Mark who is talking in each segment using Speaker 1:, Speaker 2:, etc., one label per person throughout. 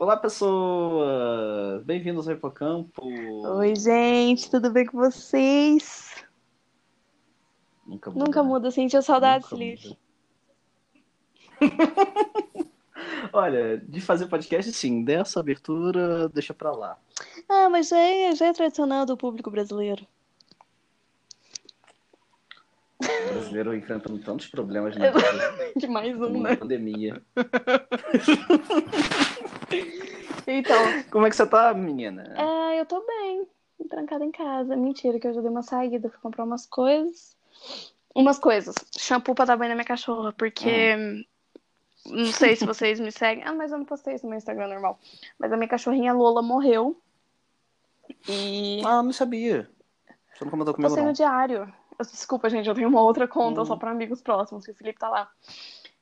Speaker 1: Olá, pessoas! Bem-vindos ao Hipocampo!
Speaker 2: Oi, gente, tudo bem com vocês?
Speaker 1: Nunca muda.
Speaker 2: Nunca muda, sentiu saudades,
Speaker 1: muda. Olha, de fazer podcast, sim. Dessa abertura, deixa pra lá.
Speaker 2: Ah, mas já é, já é tradicional do público brasileiro.
Speaker 1: O brasileiro enfrentando tantos problemas na vida,
Speaker 2: De mais um, né?
Speaker 1: pandemia.
Speaker 2: Então,
Speaker 1: Como é que você tá, menina?
Speaker 2: é, eu tô bem, trancada em casa. Mentira, que eu já dei uma saída, fui comprar umas coisas. Umas coisas. Shampoo pra dar banho na minha cachorra, porque. Não sei se vocês me seguem. Ah, mas eu não postei isso no meu Instagram normal. Mas a minha cachorrinha Lola morreu. E.
Speaker 1: Ah, não sabia. Você não comentou comigo,
Speaker 2: Postei
Speaker 1: não.
Speaker 2: no diário. Desculpa, gente, eu tenho uma outra conta
Speaker 1: Hum.
Speaker 2: só pra amigos próximos, que o Felipe tá lá.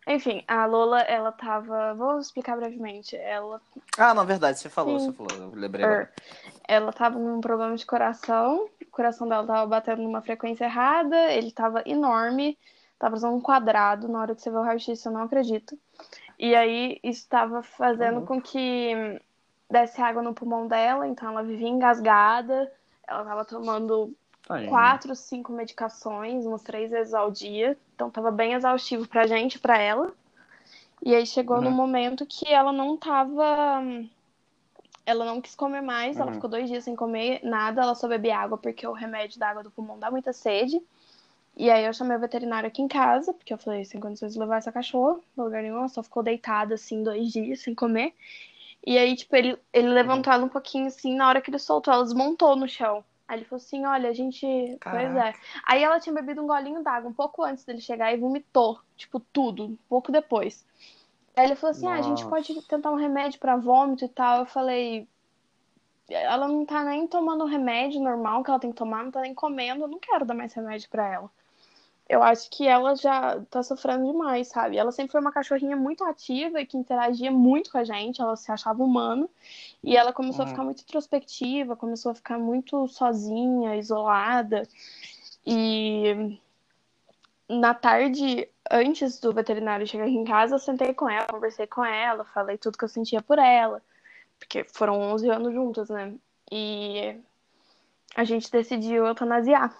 Speaker 2: Enfim, a Lola, ela tava. Vou explicar brevemente. Ela,
Speaker 1: Ah, na verdade, você falou,
Speaker 2: Sim.
Speaker 1: você falou. Eu lembrei agora.
Speaker 2: ela tava com um problema de coração. O coração dela tava batendo numa frequência errada. Ele tava enorme. Tava usando um quadrado. Na hora que você vê o raio-x, eu não acredito. E aí, isso tava fazendo
Speaker 1: Uhum.
Speaker 2: com que desse água no pulmão dela. Então, ela vivia engasgada. Ela tava tomando
Speaker 1: Tadinha.
Speaker 2: quatro, cinco medicações, umas três vezes ao dia. Então tava bem exaustivo pra gente, pra ela. E aí chegou
Speaker 1: Uhum.
Speaker 2: no momento que ela não tava. Ela não quis comer mais, ela
Speaker 1: Uhum.
Speaker 2: ficou dois dias sem comer nada, ela só bebia água porque o remédio da água do pulmão dá muita sede. E aí eu chamei o veterinário aqui em casa, porque eu falei, sem condições de levar essa cachorra, no lugar nenhum, ela só ficou deitada assim dois dias sem comer. E aí, tipo, ele, ele levantou ela um pouquinho assim, na hora que ele soltou, ela desmontou no chão. Aí ele falou assim, olha, a gente. Pois é.
Speaker 1: Caraca.
Speaker 2: Aí ela tinha bebido um golinho d'água um pouco antes dele chegar e vomitou, tipo, tudo, um pouco depois. Aí ele falou assim: ah, a gente pode tentar um remédio pra vômito e tal. Eu falei: ela não tá nem tomando o remédio normal que ela tem que tomar, não tá nem comendo, eu não quero dar mais remédio pra ela. Eu acho que ela já tá sofrendo demais, sabe? Ela sempre foi uma cachorrinha muito ativa e que interagia muito com a gente, ela se achava humana. E ela começou a
Speaker 1: Uhum.
Speaker 2: ficar muito introspectiva, começou a ficar muito sozinha, isolada. E na tarde, antes do veterinário chegar aqui em casa, eu sentei com ela, conversei com ela, falei tudo que eu sentia por ela. Porque foram 11 anos juntas, né? E a gente decidiu eutanasiar.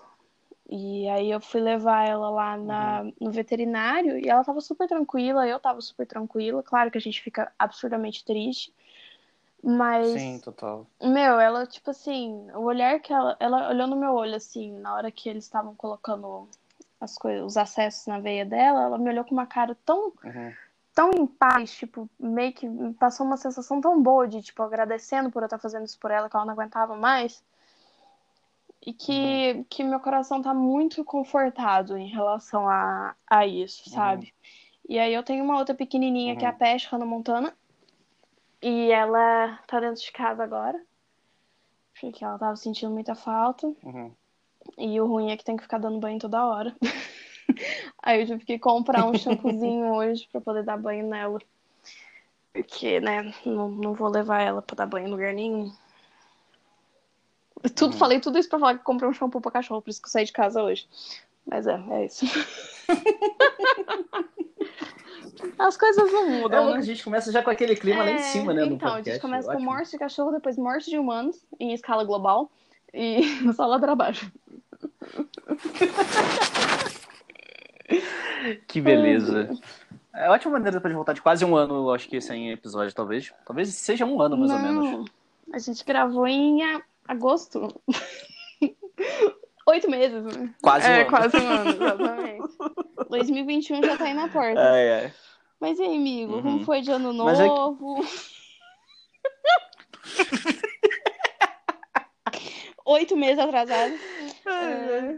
Speaker 2: E aí eu fui levar ela lá na, no veterinário e ela tava super tranquila, eu tava super tranquila. Claro que a gente fica absurdamente triste. Mas,
Speaker 1: Sim, total.
Speaker 2: meu, ela, tipo assim, o olhar que ela. Ela olhou no meu olho, assim, na hora que eles estavam colocando as coisas, os acessos na veia dela, ela me olhou com uma cara tão
Speaker 1: Uhum.
Speaker 2: tão em paz, tipo, meio que passou uma sensação tão boa de, tipo, agradecendo por eu estar fazendo isso por ela, que ela não aguentava mais. E que, que meu coração tá muito confortado em relação a, a isso, sabe? E aí eu tenho uma outra pequenininha que é a
Speaker 1: Uhum.
Speaker 2: Peste, Hannah Montana. E ela tá dentro de casa agora. Porque ela tava sentindo muita falta.
Speaker 1: Uhum.
Speaker 2: E o ruim é que tem que ficar dando banho toda hora. Aí eu tive que comprar um shampoozinho hoje pra poder dar banho nela. Porque, né, não, não vou levar ela pra dar banho em lugar nenhum. Tudo,
Speaker 1: Uhum.
Speaker 2: Falei tudo isso pra falar que comprei um shampoo pra cachorro, por isso que eu saí de casa hoje. Mas é, é isso. As coisas não
Speaker 1: É,
Speaker 2: mudam,
Speaker 1: a
Speaker 2: né?
Speaker 1: gente começa já com aquele clima lá em
Speaker 2: É,
Speaker 1: cima, né? no
Speaker 2: Então, a
Speaker 1: podcast.
Speaker 2: gente começa com
Speaker 1: Ótimo.
Speaker 2: morte de cachorro, depois morte de humanos, em escala global, e só lá pra baixo.
Speaker 1: Que beleza. É ótima maneira depois de voltar de quase um ano, eu acho que sem episódio, talvez. Talvez seja um ano, mais ou menos.
Speaker 2: Não, a gente gravou em a- agosto. Oito meses, né?
Speaker 1: Quase um
Speaker 2: é,
Speaker 1: ano.
Speaker 2: quase um ano, exatamente. 2021 já tá aí na porta.
Speaker 1: Ai, ai.
Speaker 2: Mas e aí, amigo,
Speaker 1: Uhum.
Speaker 2: como foi de ano
Speaker 1: é
Speaker 2: novo? Oito meses atrasado. É.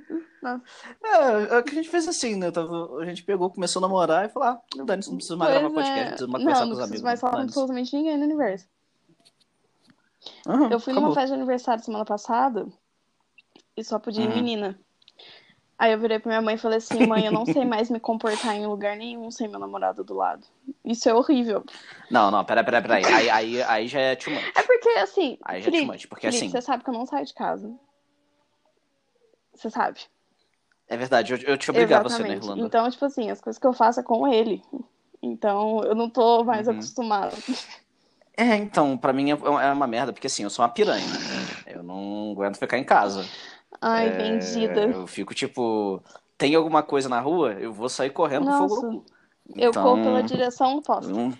Speaker 1: É, é o que a gente fez assim, né? Tava- a gente pegou, começou a namorar e falou: ah, não dane, não precisa mais gravar
Speaker 2: Pois
Speaker 1: podcast,
Speaker 2: é.
Speaker 1: não precisa mais
Speaker 2: Não,
Speaker 1: conversar
Speaker 2: não
Speaker 1: com os amigos.
Speaker 2: mais falar com absolutamente ninguém no universo.
Speaker 1: Aham,
Speaker 2: Eu fui numa
Speaker 1: acabou.
Speaker 2: festa de aniversário semana passada e só podia ir
Speaker 1: Uhum.
Speaker 2: menina. Aí eu virei pra minha mãe e falei assim, mãe, eu não sei mais me comportar em lugar nenhum sem meu namorado do lado. Isso é horrível.
Speaker 1: Não, não, peraí, peraí, peraí. Aí, aí, aí já é too much.
Speaker 2: É porque, assim,
Speaker 1: Aí já é too
Speaker 2: Felipe,
Speaker 1: much, porque
Speaker 2: Felipe,
Speaker 1: assim-
Speaker 2: você sabe que eu não saio de casa. Você sabe.
Speaker 1: É verdade, eu, eu te obrigava a ser na. Irlanda.
Speaker 2: Então, tipo assim, as coisas que eu faço é com ele. Então, eu não tô mais
Speaker 1: Uhum.
Speaker 2: acostumada.
Speaker 1: É, então, pra mim é é uma merda, porque assim, eu sou uma piranha. Eu não aguento ficar em casa.
Speaker 2: Ai,
Speaker 1: É,
Speaker 2: vendida.
Speaker 1: eu fico tipo, tem alguma coisa na rua, eu vou sair correndo fogo
Speaker 2: Nossa,
Speaker 1: no cu.
Speaker 2: eu corro pela
Speaker 1: Então,
Speaker 2: direção oposta.
Speaker 1: não,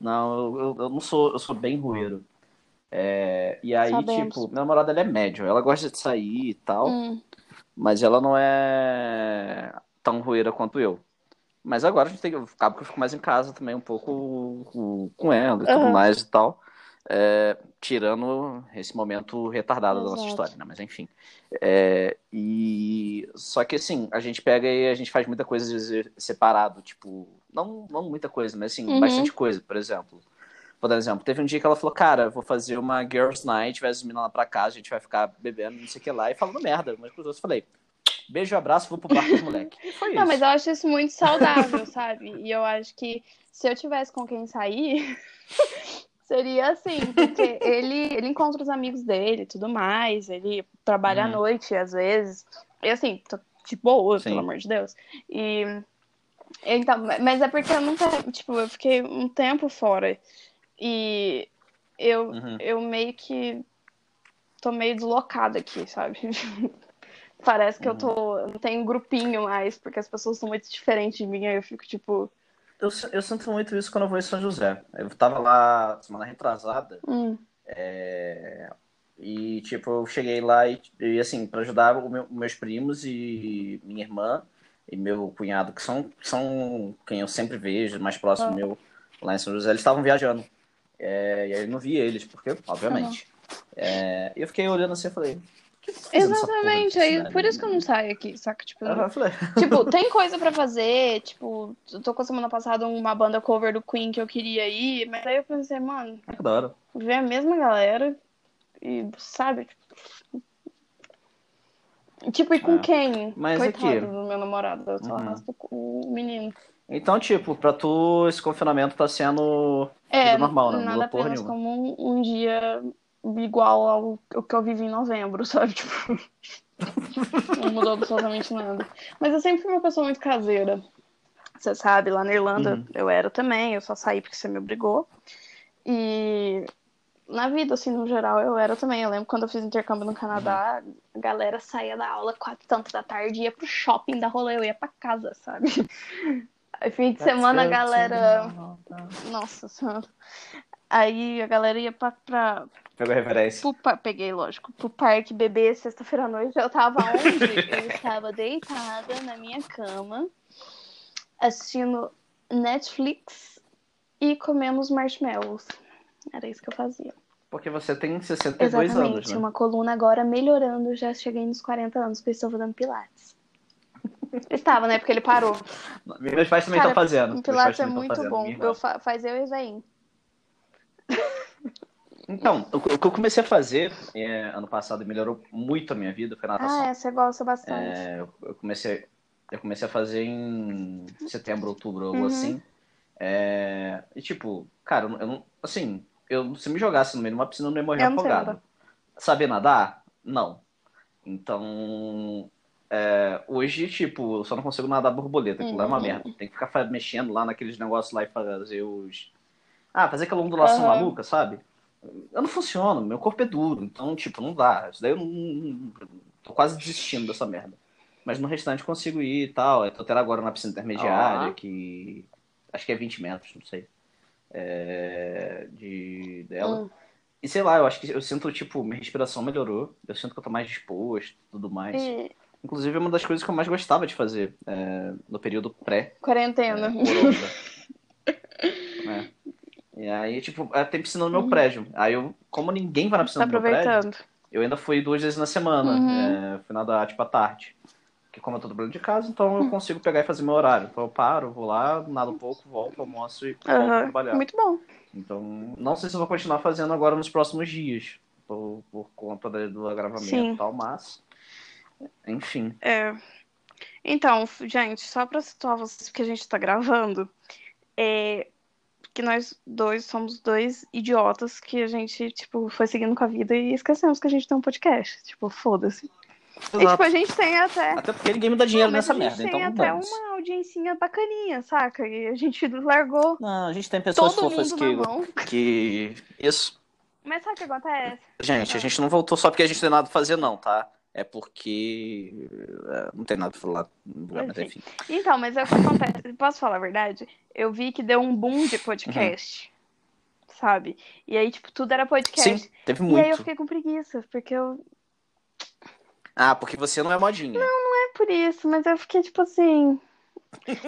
Speaker 1: não, eu, eu- não sou, eu sou bem rueiro. É, e aí,
Speaker 2: Sabemos.
Speaker 1: tipo, minha namorada ela é médio, ela gosta de sair e tal,
Speaker 2: Hum,
Speaker 1: mas ela não é tão rueira quanto eu. Mas agora a gente tem, acaba que eu fico mais em casa também, um pouco com, ela e tudo
Speaker 2: aham,
Speaker 1: mais e tal. É, tirando esse momento retardado da nossa
Speaker 2: exato.
Speaker 1: história, né? Mas enfim. É, e só que assim, a gente pega e a gente faz muita coisa separado, tipo, não, não muita coisa, mas assim,
Speaker 2: Uhum.
Speaker 1: bastante coisa, por exemplo. Vou dar um exemplo. Teve um dia que ela falou, cara, vou fazer uma Girls Night, vai as meninas lá pra casa, a gente vai ficar bebendo, não sei o que lá, e falando merda. Mas pros outros eu falei, beijo, abraço, vou pro bar com os moleque. E foi
Speaker 2: Não, mas
Speaker 1: isso.
Speaker 2: eu acho isso muito saudável, sabe? E eu acho que se eu tivesse com quem sair, seria assim, porque ele, ele encontra os amigos dele e tudo mais, ele trabalha à
Speaker 1: Uhum.
Speaker 2: noite às vezes, e assim, tô de boa,
Speaker 1: Sim.
Speaker 2: pelo amor de Deus. E então, mas é porque eu nunca, tipo, eu fiquei um tempo fora e eu,
Speaker 1: Uhum.
Speaker 2: eu meio que tô meio deslocada aqui, sabe? Parece que eu
Speaker 1: Uhum.
Speaker 2: tô. Não tenho grupinho mais, porque as pessoas são muito diferentes de mim. Aí eu fico tipo.
Speaker 1: Eu, eu sinto muito isso quando eu vou em São José. Eu tava lá semana retrasada,
Speaker 2: Hum,
Speaker 1: é, e tipo, eu cheguei lá e, e assim, pra ajudar meu- meus primos e minha irmã e meu cunhado, que são, são quem eu sempre vejo, mais próximo
Speaker 2: Ah.
Speaker 1: meu lá em São José, eles estavam viajando. É, e aí eu não vi eles, porque, obviamente. É, e eu fiquei olhando assim e falei,
Speaker 2: exatamente. Aí, por isso que eu não saio aqui, saca? Tipo, tipo, tem coisa pra fazer. Tipo, eu tô com a semana passada uma banda cover do Queen que eu queria ir. Mas aí eu pensei, mano,
Speaker 1: da hora.
Speaker 2: ver a mesma galera e, sabe? Tipo, e com
Speaker 1: É.
Speaker 2: quem?
Speaker 1: Mas
Speaker 2: Coitado
Speaker 1: aqui-
Speaker 2: do meu namorado, eu só
Speaker 1: Uhum.
Speaker 2: o menino.
Speaker 1: Então, tipo, pra tu, esse confinamento tá sendo
Speaker 2: É,
Speaker 1: normal, né? Não
Speaker 2: nada apenas
Speaker 1: nenhuma.
Speaker 2: como um, um dia igual ao, ao que eu vivi em novembro, sabe? Tipo, não mudou absolutamente nada. Mas eu sempre fui uma pessoa muito caseira. Você sabe, lá na Irlanda
Speaker 1: Uhum.
Speaker 2: eu era também, eu só saí porque você me obrigou. E na vida, assim, no geral, eu era também. Eu lembro quando eu fiz intercâmbio no Canadá, a galera saía da aula quatro tanto da tarde e ia pro shopping da rolê, eu ia pra casa, sabe? Aí fim de semana a galera. Nossa senhora. Aí a galera ia pra, pra,
Speaker 1: Pegou a referência.
Speaker 2: pro par- Peguei, lógico. Pro parque beber sexta-feira à noite. Eu tava onde? Eu estava deitada na minha cama, assistindo Netflix e comemos marshmallows. Era isso que eu fazia.
Speaker 1: Porque você tem 62 anos,
Speaker 2: Exatamente.
Speaker 1: né?
Speaker 2: Uma coluna agora melhorando. Já cheguei nos 40 anos, porque estou fazendo pilates. Estava, né? Porque ele parou.
Speaker 1: Meus pais também estão fazendo.
Speaker 2: Pilates é muito bom. Eu fa faz eu e Zayn.
Speaker 1: Então, o o que eu comecei a fazer é, ano passado melhorou muito a minha vida foi natação.
Speaker 2: Ah, é, você gosta bastante.
Speaker 1: É, eu, eu comecei, eu comecei a fazer em setembro, outubro, algo
Speaker 2: Uhum.
Speaker 1: assim. É, e tipo, cara, eu não- assim, eu, se me jogasse no meio de uma piscina, eu não ia morrer
Speaker 2: Eu
Speaker 1: afogado. Saber nadar? Não. Então, é, hoje, tipo, eu só não consigo nadar borboleta, aquilo lá é uma
Speaker 2: Uhum.
Speaker 1: merda. Tem que ficar mexendo lá naqueles negócios lá e fazer os. Ah, fazer aquela ondulação
Speaker 2: Aham.
Speaker 1: maluca, sabe? Eu não funciono, meu corpo é duro, então, tipo, não dá. Isso daí eu não, tô quase desistindo dessa merda. Mas no restante eu consigo ir e tal. Eu tô até agora na piscina intermediária,
Speaker 2: Ah.
Speaker 1: que acho que é 20 metros, não sei. É, de dela.
Speaker 2: Hum.
Speaker 1: E sei lá, eu acho que eu sinto, tipo, minha respiração melhorou. Eu sinto que eu tô mais disposto e tudo mais. Inclusive, é uma das coisas que eu mais gostava de fazer é, no período pré
Speaker 2: quarentena.
Speaker 1: corona. E aí, tipo, é, tem piscina no meu
Speaker 2: Uhum.
Speaker 1: prédio. Aí eu, como ninguém vai na
Speaker 2: Tá
Speaker 1: piscina do meu prédio, eu ainda fui duas vezes na semana.
Speaker 2: Uhum.
Speaker 1: É, fui nadar, tipo, à tarde. Porque como eu tô trabalhando de casa, então eu consigo pegar e fazer meu horário. Então eu paro, vou lá, nado um pouco, volto, almoço e volto a
Speaker 2: Aham.
Speaker 1: trabalhar.
Speaker 2: Muito bom.
Speaker 1: Então, não sei se eu vou continuar fazendo agora nos próximos dias, por, por conta do agravamento
Speaker 2: Sim.
Speaker 1: e tal, mas. Enfim.
Speaker 2: É. Então, gente, só pra situar vocês, porque a gente tá gravando, é que nós dois somos dois idiotas que a gente, tipo, foi seguindo com a vida e esquecemos que a gente tem um podcast. Tipo, foda-se. E, tipo, a gente tem até.
Speaker 1: Até porque ninguém me dá dinheiro
Speaker 2: Não,
Speaker 1: nessa
Speaker 2: a gente
Speaker 1: merda,
Speaker 2: tem
Speaker 1: então
Speaker 2: até
Speaker 1: dane-se.
Speaker 2: uma audiência bacaninha, saca? E a gente largou
Speaker 1: Não, a gente tem pessoas
Speaker 2: todo
Speaker 1: fofas que, que. Isso.
Speaker 2: Mas sabe o que acontece?
Speaker 1: Gente, a gente não voltou só porque a gente não tem nada pra fazer, não, tá? É porque. é, não tem nada pra falar mas
Speaker 2: Enfim. Então, mas é o que acontece. Posso falar a verdade? Eu vi que deu um boom de podcast. Sabe? E aí, tipo, tudo era podcast.
Speaker 1: Sim, teve
Speaker 2: E aí eu
Speaker 1: muito.
Speaker 2: fiquei com preguiça, porque eu.
Speaker 1: Ah, porque você não é modinha.
Speaker 2: Não é por isso, mas eu fiquei, tipo assim.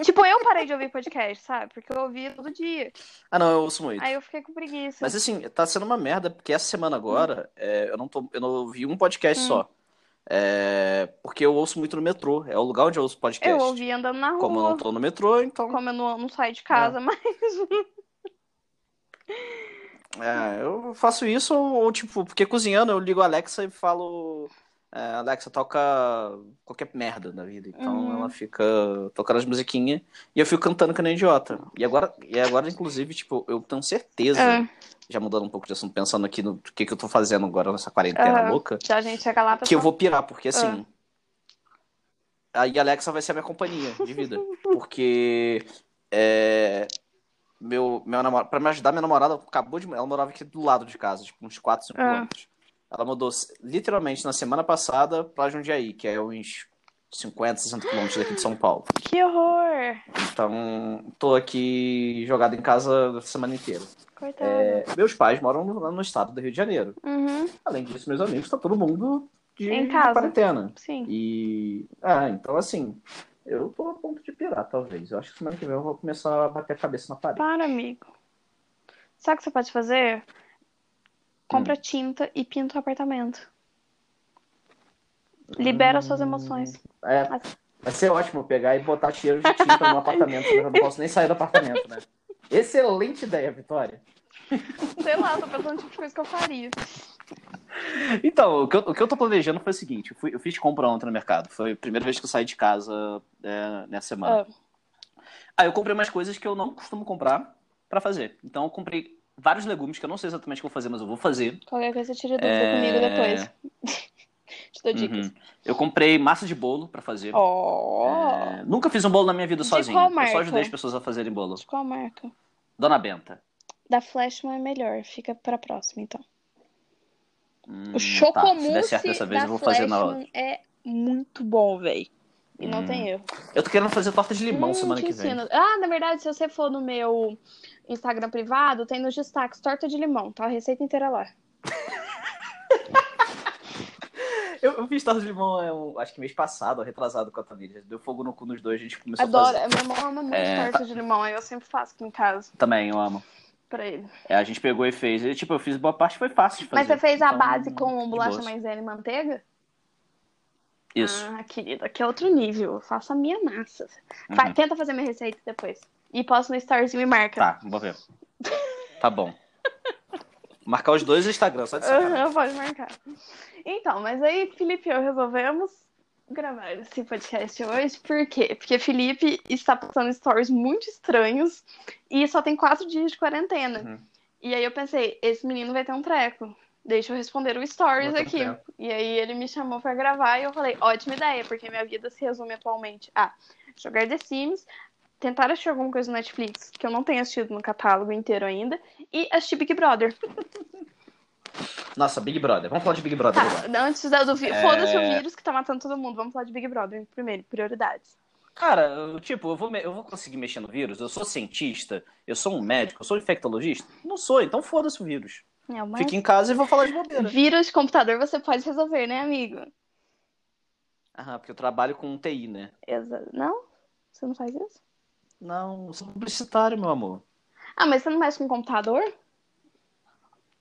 Speaker 2: tipo, eu parei de ouvir podcast, sabe? Porque eu ouvia todo dia.
Speaker 1: Ah, não, eu ouço muito.
Speaker 2: Aí eu fiquei com preguiça.
Speaker 1: Mas assim, tá sendo uma merda, porque essa semana agora é, eu não tô, eu não ouvi um podcast
Speaker 2: Hum.
Speaker 1: só. É, porque eu ouço muito no metrô. É o lugar onde eu ouço podcast.
Speaker 2: eu ouvi andando na rua.
Speaker 1: Como eu não tô no metrô, então.
Speaker 2: Como eu não, não saio de casa, mas.
Speaker 1: É, eu faço isso, ou, ou, tipo, porque cozinhando eu ligo a Alexa e falo. É, Alexa, toca qualquer merda da vida. Então
Speaker 2: Uhum.
Speaker 1: ela fica tocando as musiquinhas e eu fico cantando que nem idiota. E agora, e agora inclusive, tipo, eu tenho certeza,
Speaker 2: É.
Speaker 1: já mudando um pouco de assunto, pensando aqui no que, que eu tô fazendo agora nessa quarentena
Speaker 2: Aham.
Speaker 1: louca,
Speaker 2: Já a gente chega lá pra
Speaker 1: que eu vou pirar, porque assim.
Speaker 2: Ah.
Speaker 1: Aí a Alexa vai ser a minha companhia de vida. Porque. É, meu, meu namorado, pra me ajudar, minha namorada acabou de. Ela morava aqui do lado de casa, tipo, uns 4, 5
Speaker 2: Ah.
Speaker 1: quilômetros. Ela mudou literalmente na semana passada pra Jundiaí, que é uns 50, 60 quilômetros daqui de São Paulo.
Speaker 2: Que horror!
Speaker 1: Então, tô aqui jogado em casa a semana inteira.
Speaker 2: Coitado.
Speaker 1: É, meus pais moram no, no estado do Rio de Janeiro.
Speaker 2: Uhum,
Speaker 1: Além disso, meus amigos, tá todo mundo de,
Speaker 2: Em
Speaker 1: de
Speaker 2: casa.
Speaker 1: quarentena.
Speaker 2: sim.
Speaker 1: E. Ah, então assim, eu tô a ponto de pirar, talvez. Eu acho que semana que vem eu vou começar a bater a cabeça na parede.
Speaker 2: Para, amigo. Sabe o que você pode fazer?
Speaker 1: Hum.
Speaker 2: Compra tinta e pinta o apartamento. Libera suas emoções.
Speaker 1: É, vai ser ótimo pegar e botar cheiro de tinta no apartamento, eu não posso nem sair do apartamento, né? Excelente ideia, Vitória.
Speaker 2: Sei lá, tô pensando no tipo de coisa que eu faria.
Speaker 1: Então, o que eu, o que eu tô planejando foi o seguinte: eu, fui- eu fiz compra ontem no mercado. Foi a primeira vez que eu saí de casa é, nessa semana.
Speaker 2: Ah,
Speaker 1: Aí eu comprei umas coisas que eu não costumo comprar pra fazer. Então eu comprei vários legumes que eu não sei exatamente o que eu vou fazer, mas eu vou fazer.
Speaker 2: qualquer coisa você tira dúvida
Speaker 1: É.
Speaker 2: comigo depois. Te dou dicas.
Speaker 1: Uhum. Eu comprei massa de bolo pra fazer.
Speaker 2: Ó.
Speaker 1: É, nunca fiz um bolo na minha vida
Speaker 2: De
Speaker 1: sozinho.
Speaker 2: qual
Speaker 1: Eu só
Speaker 2: marca?
Speaker 1: ajudei as pessoas a fazerem bolo.
Speaker 2: De qual marca?
Speaker 1: Dona Benta.
Speaker 2: Da Flashman é melhor. Fica pra próxima, então.
Speaker 1: Hum,
Speaker 2: O
Speaker 1: tá.
Speaker 2: chocomousse
Speaker 1: Se der certo dessa vez, eu vou fazer na
Speaker 2: Flashman
Speaker 1: outra.
Speaker 2: é muito bom, véi. E não
Speaker 1: Hum.
Speaker 2: tem erro.
Speaker 1: Eu tô querendo fazer torta de limão
Speaker 2: Hum,
Speaker 1: semana que vem.
Speaker 2: ensino. Ah, na verdade, se você for no meu Instagram privado, tem nos destaques torta de limão, tá? A receita inteira lá.
Speaker 1: Eu, eu fiz torta de limão, é, um- acho que mês passado, retrasado com a família. Deu fogo no cu nos dois, a gente começou a
Speaker 2: Adoro.
Speaker 1: fazer.
Speaker 2: A minha irmã ama muito
Speaker 1: É,
Speaker 2: torta de limão, aí eu sempre faço aqui em casa
Speaker 1: Também, eu amo.
Speaker 2: pra ele.
Speaker 1: É, a gente pegou e fez. E, tipo, eu fiz boa parte, foi fácil de fazer.
Speaker 2: Mas você fez a
Speaker 1: Então,
Speaker 2: base com bolacha maisena e manteiga?
Speaker 1: Isso.
Speaker 2: Ah, querida, aqui é outro nível. Eu faço a minha massa.
Speaker 1: Uhum.
Speaker 2: Tenta fazer minha receita depois. E posto no storyzinho e marca.
Speaker 1: Tá, vou ver. Tá bom. Marcar os dois no Instagram, só de sacanagem.
Speaker 2: Aham, pode marcar. Então, mas aí Felipe e eu resolvemos gravar esse podcast hoje. Por quê? Porque Felipe está postando stories muito estranhos e só tem quatro dias de quarentena.
Speaker 1: Uhum.
Speaker 2: E aí eu pensei, esse menino vai ter um treco. Deixa eu responder o stories aqui. E aí ele me chamou pra gravar e eu falei, ótima ideia, porque minha vida se resume atualmente a jogar The Sims, tentar assistir alguma coisa no Netflix que eu não tenho assistido no catálogo inteiro ainda, e assistir Big Brother.
Speaker 1: Nossa, Big Brother. Vamos falar de Big Brother agora.
Speaker 2: Tá, antes da- do vi-
Speaker 1: É.
Speaker 2: foda-se o vírus que tá matando todo mundo. Vamos falar de Big Brother primeiro, prioridades.
Speaker 1: Cara, eu, tipo, eu vou, me- eu vou conseguir mexer no vírus. Eu sou cientista, eu sou um médico, eu sou infectologista. Não sou, então foda-se o vírus.
Speaker 2: É, mas
Speaker 1: Fique em casa e vou falar de bobeira.
Speaker 2: vírus de computador você pode resolver, né, amigo?
Speaker 1: Aham, porque eu trabalho com TI, né?
Speaker 2: Exa- Não? Você não faz isso?
Speaker 1: Não, eu sou publicitário, meu amor.
Speaker 2: Ah, mas você não mexe com computador?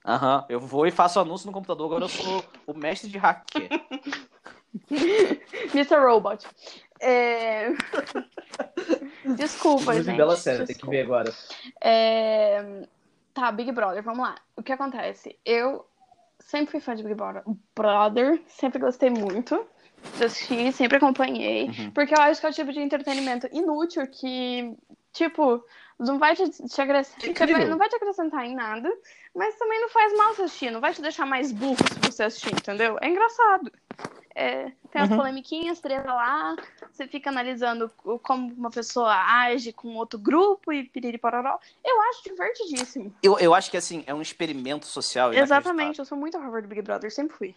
Speaker 1: Aham, eu vou e faço anúncio no computador. Agora eu sou o mestre de hacker.
Speaker 2: Mr. Robot. É... Desculpa,
Speaker 1: Inclusive,
Speaker 2: gente.
Speaker 1: bela série, tem que ver agora.
Speaker 2: É, Tá, Big Brother, vamos lá. O que acontece? Eu sempre fui fã de Big Brother, sempre gostei muito. De assistir, sempre acompanhei.
Speaker 1: Uhum.
Speaker 2: Porque eu acho que é o tipo de entretenimento inútil que, tipo, não vai te, te acrescentar, não vai te acrescentar em nada, mas também não faz mal assistir, não vai te deixar mais burro se você assistir, entendeu? É engraçado. É, tem as
Speaker 1: Uhum.
Speaker 2: polemiquinhas, treta lá, você fica analisando como uma pessoa age com outro grupo e piriri pororó. Eu acho divertidíssimo.
Speaker 1: Eu, eu acho que assim, é um experimento social.
Speaker 2: Exatamente, eu sou muito a favor do Big Brother, sempre fui.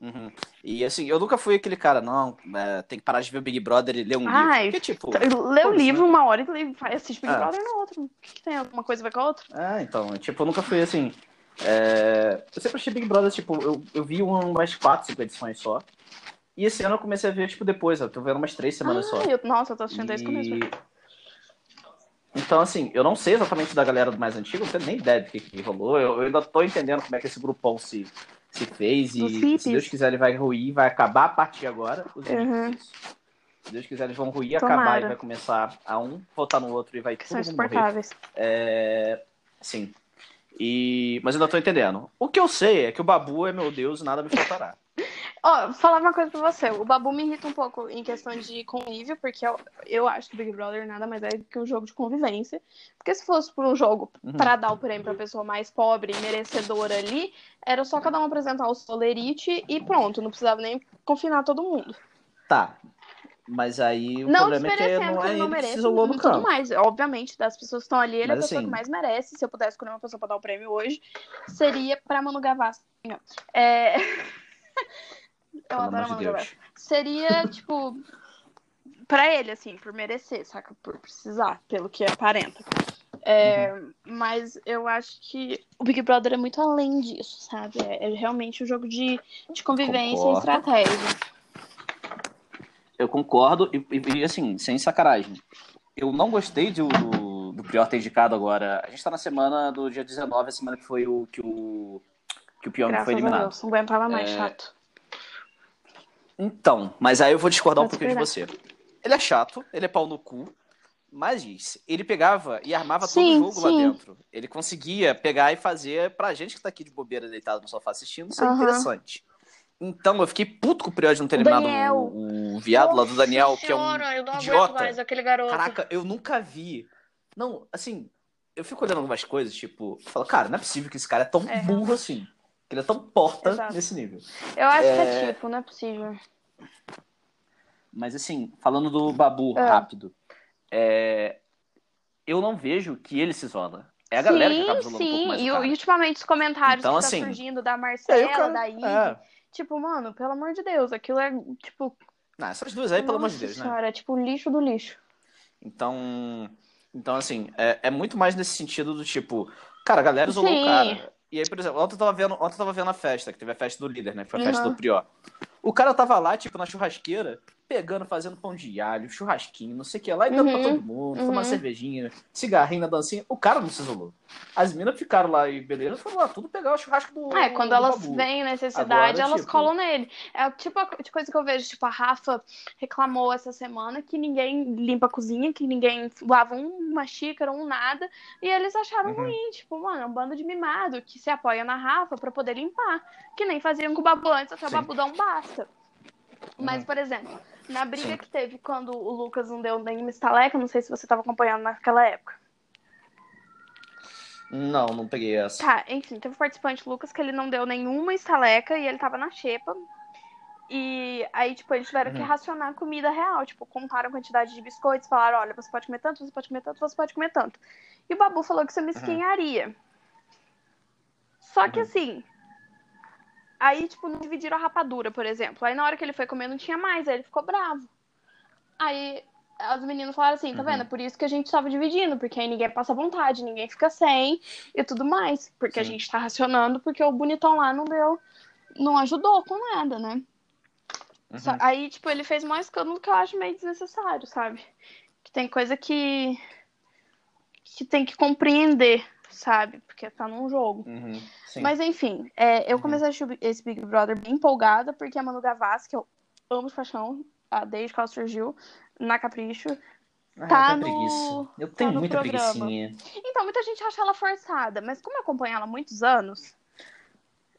Speaker 1: Uhum. E assim, eu nunca fui aquele cara, não, é, tem que parar de ver o Big Brother e ler um
Speaker 2: Ai,
Speaker 1: livro. Porque, tipo,
Speaker 2: Lê o
Speaker 1: Pô,
Speaker 2: livro
Speaker 1: isso-
Speaker 2: uma hora e lê- vai assistir Big
Speaker 1: Ah.
Speaker 2: Brother no outro. O que, que tem? Alguma coisa ver com a outra?
Speaker 1: É, então, tipo, eu nunca fui assim. é, Eu sempre achei Big Brother, tipo, eu, eu vi umas 4, 5 edições só. E esse ano eu comecei a ver, tipo, depois, eu tô vendo umas 3 semanas só.
Speaker 2: Ah, eu- nossa, eu tô assistindo desde o começo.
Speaker 1: E- Então, assim, eu não sei exatamente da galera do mais antigo, não tenho nem ideia do que, que rolou. Eu, eu ainda tô entendendo como é que esse grupão se, se fez. E se Deus quiser, ele vai ruir, vai acabar a partir de agora. Os
Speaker 2: Uhum.
Speaker 1: Se Deus quiser, eles vão ruir,
Speaker 2: Tomara.
Speaker 1: acabar e vai começar a um votar no outro e vai
Speaker 2: Que
Speaker 1: todo
Speaker 2: são insuportáveis.
Speaker 1: É, sim. E... Mas eu ainda tô entendendo. O que eu sei é que o Babu é meu Deus e nada me faltará.
Speaker 2: Ó, falar uma coisa pra você. O Babu me irrita um pouco em questão de convívio, porque eu, eu acho que Big Brother nada mais é do que um jogo de convivência. Porque se fosse por um jogo
Speaker 1: Uhum.
Speaker 2: pra dar o prêmio pra pessoa mais pobre e merecedora ali, era só cada um apresentar o seu lerite e pronto. Não precisava nem confinar todo mundo.
Speaker 1: Tá. Mas aí o
Speaker 2: não
Speaker 1: problema é que não é
Speaker 2: não merece
Speaker 1: isolou no
Speaker 2: tudo
Speaker 1: campo.
Speaker 2: mais. Obviamente, das pessoas que estão ali, ele é a pessoa
Speaker 1: assim-
Speaker 2: que mais merece. Se eu pudesse escolher uma pessoa pra dar o prêmio hoje, seria pra Manu Gavassi. Não. É... eu adoro Manu
Speaker 1: de. Deus.
Speaker 2: Seria, tipo, pra ele, assim, por merecer, saca? Por precisar, pelo que aparenta. É,
Speaker 1: Uhum.
Speaker 2: Mas eu acho que o Big Brother é muito além disso, sabe? É, é realmente um jogo de, de convivência
Speaker 1: Concordo.
Speaker 2: e estratégia.
Speaker 1: Eu concordo, e, e, assim, sem sacanagem. Eu não gostei do, do, do Prior ter indicado agora. A gente tá na semana do dia 19, a semana que foi o que o, que o
Speaker 2: Graças
Speaker 1: foi eliminado.
Speaker 2: Deus. Não aguentava mais,
Speaker 1: É,
Speaker 2: chato.
Speaker 1: Então, mas aí eu vou discordar um pouquinho de você. Ele é chato, ele é pau no cu, mas ele pegava e armava
Speaker 2: Sim,
Speaker 1: todo o jogo lá
Speaker 2: sim.
Speaker 1: dentro. Ele conseguia pegar e fazer pra gente que tá aqui de bobeira deitado no sofá assistindo, ser
Speaker 2: Aham.
Speaker 1: interessante. Então eu fiquei puto com o Prior de não ter eliminado o, o viado lá do Daniel, que é um
Speaker 2: eu não
Speaker 1: idiota.
Speaker 2: aquele garoto.
Speaker 1: Caraca, eu nunca vi. Não, assim, eu fico olhando algumas coisas, tipo, falo, cara, não é possível que esse cara é tão
Speaker 2: É,
Speaker 1: burro assim. Que ele é tão porta
Speaker 2: Exato.
Speaker 1: nesse nível.
Speaker 2: Eu acho que
Speaker 1: É.
Speaker 2: é tipo, não é possível.
Speaker 1: Mas assim, falando do Babu
Speaker 2: É.
Speaker 1: rápido, é, eu não vejo que ele se isola. É a galera que acaba
Speaker 2: sim,
Speaker 1: isolando um pouco
Speaker 2: sim.
Speaker 1: mais o
Speaker 2: E,
Speaker 1: cara.
Speaker 2: e ultimamente os comentários
Speaker 1: Então,
Speaker 2: que
Speaker 1: assim,
Speaker 2: tá surgindo da Marcela,
Speaker 1: cara-
Speaker 2: da
Speaker 1: é.
Speaker 2: Tipo, mano, pelo amor de Deus, aquilo é, tipo.
Speaker 1: Não, essas duas aí, pelo amor de
Speaker 2: nossa
Speaker 1: Deus, né?
Speaker 2: senhora, é tipo o lixo do lixo.
Speaker 1: Então, então assim, é, é muito mais nesse sentido do tipo, cara, a galera isolou
Speaker 2: Sim.
Speaker 1: o cara. E aí, por exemplo, ontem eu tava vendo, ontem eu tava vendo a festa, que teve a festa do líder, né? Que foi a festa
Speaker 2: Uhum.
Speaker 1: do Prió. O cara tava lá, tipo, na churrasqueira, pegando, fazendo pão de alho, churrasquinho, não sei o que lá, e dando pra
Speaker 2: Uhum.
Speaker 1: todo mundo,
Speaker 2: Uhum.
Speaker 1: tomando cervejinha, cigarrinho na dancinha. O cara não se isolou. As minas ficaram lá e beleza, foram lá tudo pegar o churrasco do.
Speaker 2: É, quando
Speaker 1: do
Speaker 2: elas veem necessidade,
Speaker 1: Agora,
Speaker 2: elas
Speaker 1: tipo-
Speaker 2: colam nele. É o tipo de coisa que eu vejo, tipo, a Rafa reclamou essa semana que ninguém limpa a cozinha, que ninguém lava uma xícara, um nada, e eles acharam
Speaker 1: Uhum.
Speaker 2: ruim, tipo, mano, é um bando de mimado que se apoia na Rafa pra poder limpar, que nem faziam com o Babu antes, até o. Babu um basta. Mas,
Speaker 1: Uhum.
Speaker 2: por exemplo, na briga
Speaker 1: Sim.
Speaker 2: que teve quando o Lucas não deu nenhuma estaleca, não sei se você tava acompanhando naquela época.
Speaker 1: Não, não peguei essa.
Speaker 2: Tá, enfim, teve um participante, Lucas, que ele não deu nenhuma estaleca e ele tava na xepa. E aí, tipo, eles tiveram que
Speaker 1: Uhum.
Speaker 2: racionar comida real. Tipo, contaram a quantidade de biscoitos, falaram, olha, você pode comer tanto, você pode comer tanto, você pode comer tanto. E o Babu falou que isso é mesquinharia. Só que
Speaker 1: Uhum.
Speaker 2: assim. Aí, tipo, não dividiram a rapadura, por exemplo. Aí na hora que ele foi comer não tinha mais, aí ele ficou bravo. Aí os meninos falaram assim, tá
Speaker 1: Uhum.
Speaker 2: vendo? Por isso que a gente tava dividindo, porque aí ninguém passa vontade, ninguém fica sem e tudo mais. Porque a
Speaker 1: Sim.
Speaker 2: gente tá racionando, porque o bonitão lá não deu, não ajudou com nada, né?
Speaker 1: Uhum.
Speaker 2: Só- aí, tipo, ele fez mais escândalo que eu acho meio desnecessário, sabe? Que tem coisa que. que tem que compreender, sabe? Porque tá num jogo.
Speaker 1: Uhum.
Speaker 2: Mas enfim, é, eu
Speaker 1: Uhum.
Speaker 2: comecei a assistir esse Big Brother bem empolgada, porque a Manu Gavassi, que eu amo de paixão, desde que ela surgiu, na Capricho.
Speaker 1: Ah,
Speaker 2: tá
Speaker 1: eu tenho
Speaker 2: no-.
Speaker 1: Eu
Speaker 2: tá
Speaker 1: tenho
Speaker 2: no
Speaker 1: muita
Speaker 2: programa. Então, muita gente acha ela forçada, mas como eu acompanho ela há muitos anos,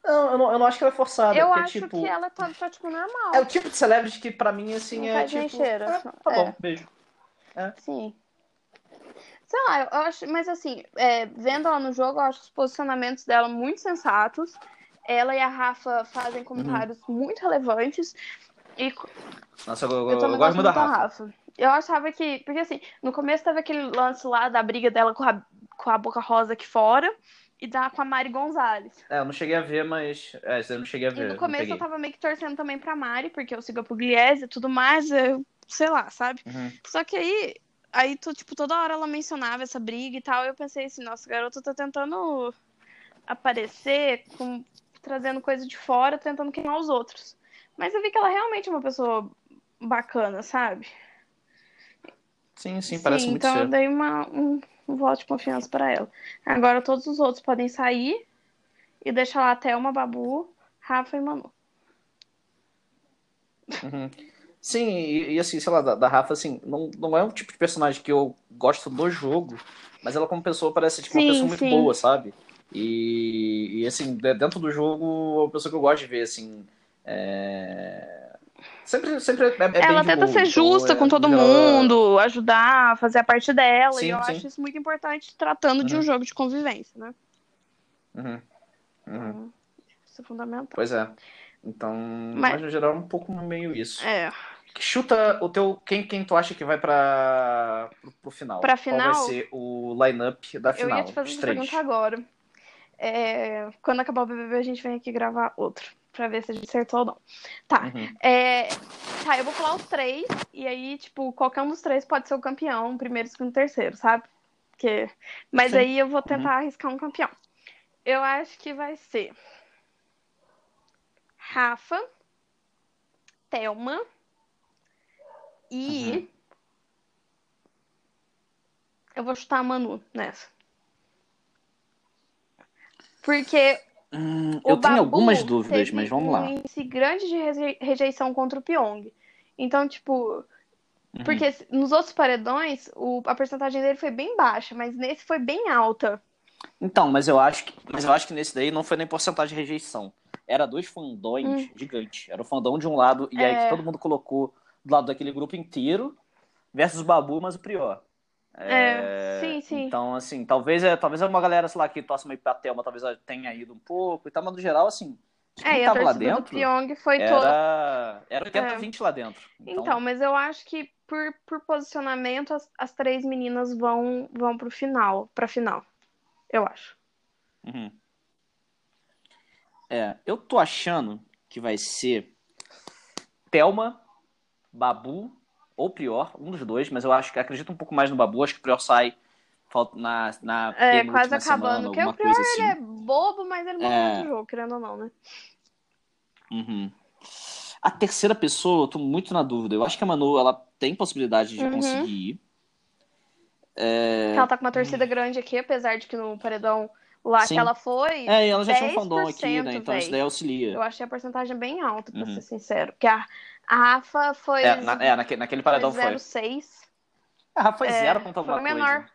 Speaker 1: Não, eu não, eu não acho que ela é forçada.
Speaker 2: Eu
Speaker 1: porque,
Speaker 2: acho
Speaker 1: tipo,
Speaker 2: que ela tá, tá, tipo, normal.
Speaker 1: É o tipo de celebrity que pra mim, assim,
Speaker 2: Não
Speaker 1: é tipo... ah, tá
Speaker 2: É.
Speaker 1: bom, beijo.
Speaker 2: Sim. Sei lá, eu acho, mas assim, é, vendo ela no jogo, eu acho os posicionamentos dela muito sensatos. Ela e a Rafa fazem comentários muito relevantes. E
Speaker 1: Nossa, eu, eu,
Speaker 2: eu
Speaker 1: eu gosto muito da Rafa.
Speaker 2: Rafa. Eu achava que. Porque assim, no começo teve aquele lance lá da briga dela com a, com a boca rosa aqui fora e da, com a Mari Gonzalez.
Speaker 1: É, eu não cheguei a ver, mas... É, eu não cheguei a ver.
Speaker 2: E no começo eu tava meio que torcendo também pra Mari, porque eu sigo a Pugliese e tudo mais, eu, sei lá, sabe?
Speaker 1: Uhum.
Speaker 2: Só que aí, aí tô, tipo, toda hora ela mencionava essa briga e tal, e eu pensei assim, nossa, o garoto tá tentando aparecer, com, trazendo coisa de fora, tentando queimar os outros. Mas eu vi que ela realmente é uma pessoa bacana, sabe?
Speaker 1: Sim, sim, parece muito
Speaker 2: então eu dei uma, um, um voto de confiança pra ela. Agora todos os outros podem sair e deixar lá até uma Babu, Rafa e Manu.
Speaker 1: Uhum. Sim, e, e assim, sei lá, da, da Rafa, assim, não, não é um tipo de personagem que eu gosto do jogo, mas ela como pessoa parece tipo, uma
Speaker 2: Sim,
Speaker 1: pessoa muito
Speaker 2: sim.
Speaker 1: boa, sabe? E, e assim, de- dentro do jogo, é uma pessoa que eu gosto de ver, assim, é... Sempre, sempre é, é bem
Speaker 2: ela tenta
Speaker 1: boa,
Speaker 2: ser
Speaker 1: então,
Speaker 2: justa
Speaker 1: é,
Speaker 2: com todo
Speaker 1: ela-
Speaker 2: mundo, ajudar, fazer a parte dela,
Speaker 1: Sim,
Speaker 2: e eu acho isso muito importante tratando de um
Speaker 1: Uhum.
Speaker 2: jogo de convivência, né?
Speaker 1: Uhum. Uhum.
Speaker 2: Isso é fundamental.
Speaker 1: Pois é. Então,
Speaker 2: Mas-
Speaker 1: mas no geral é um pouco meio isso.
Speaker 2: É,
Speaker 1: Chuta o teu. Quem, quem tu acha que vai pra, pro, pro final?
Speaker 2: Pra
Speaker 1: Qual
Speaker 2: final?
Speaker 1: vai ser o line-up da
Speaker 2: eu
Speaker 1: final?
Speaker 2: ia te fazer essa pergunta agora. É, quando acabar o BBB, a gente vem aqui gravar outro, pra ver se a gente acertou ou não. Tá,
Speaker 1: Uhum.
Speaker 2: É, tá, eu vou falar os três, e aí, tipo, qualquer um dos três pode ser o campeão, primeiro, segundo, terceiro, sabe? Porque... Mas
Speaker 1: Sim. Uhum.
Speaker 2: aí eu vou tentar arriscar um campeão. Eu acho que vai ser Rafa, Thelma e.
Speaker 1: Uhum.
Speaker 2: Eu vou chutar a Manu nessa. Porque
Speaker 1: Hum, eu tenho algumas dúvidas, mas vamos
Speaker 2: um
Speaker 1: lá.
Speaker 2: índice grande de reje- rejeição contra o Pyong. Então, tipo,
Speaker 1: Uhum.
Speaker 2: porque nos outros paredões, o- a porcentagem dele foi bem baixa, mas nesse foi bem alta.
Speaker 1: Então, mas eu acho que, mas eu acho que nesse daí não foi nem porcentagem de rejeição. Era dois fandões
Speaker 2: Hum.
Speaker 1: gigantes. Era o fandom de um lado e aí
Speaker 2: É.
Speaker 1: que todo mundo colocou do lado daquele grupo inteiro versus o Babu, mas o Prior.
Speaker 2: É, sim, sim.
Speaker 1: Então, assim, talvez é, talvez é uma galera, sei lá, que torce meio pra Thelma, talvez ela tenha ido um pouco e tal, mas no geral, assim,
Speaker 2: É,
Speaker 1: tava lá
Speaker 2: do
Speaker 1: dentro,
Speaker 2: Pyong foi toda.
Speaker 1: era, era 80-20 lá dentro.
Speaker 2: Então, mas eu acho que por, por posicionamento, as, as três meninas vão, vão pro final, pra final. Eu acho.
Speaker 1: Uhum. É, eu tô achando que vai ser Thelma, Babu ou Prior, um dos dois, mas eu acho que acredito um pouco mais no Babu, acho que o Prior sai falta na, na
Speaker 2: É, quase acabando.
Speaker 1: semana,
Speaker 2: Porque
Speaker 1: alguma
Speaker 2: o Prior,
Speaker 1: assim.
Speaker 2: ele é bobo, mas ele manda
Speaker 1: É.
Speaker 2: muito jogo, querendo ou não, né?
Speaker 1: Uhum. A terceira pessoa, eu tô muito na dúvida. Eu acho que a Manu, ela tem possibilidade de
Speaker 2: Uhum.
Speaker 1: conseguir ir. É,
Speaker 2: ela tá com uma torcida grande aqui, apesar de que no paredão lá
Speaker 1: Sim.
Speaker 2: que ela foi,
Speaker 1: É, e ela já tinha um fandom
Speaker 2: 10%,
Speaker 1: aqui, né? Então isso daí auxilia.
Speaker 2: eu achei a porcentagem bem alta, pra
Speaker 1: Uhum.
Speaker 2: ser sincero. Porque a, a Rafa foi,
Speaker 1: É, na- é, naquele, naquele
Speaker 2: foi
Speaker 1: paredão foi.
Speaker 2: 0,6.
Speaker 1: A Rafa foi
Speaker 2: É,
Speaker 1: zero ponto
Speaker 2: foi
Speaker 1: alguma
Speaker 2: a menor
Speaker 1: coisa.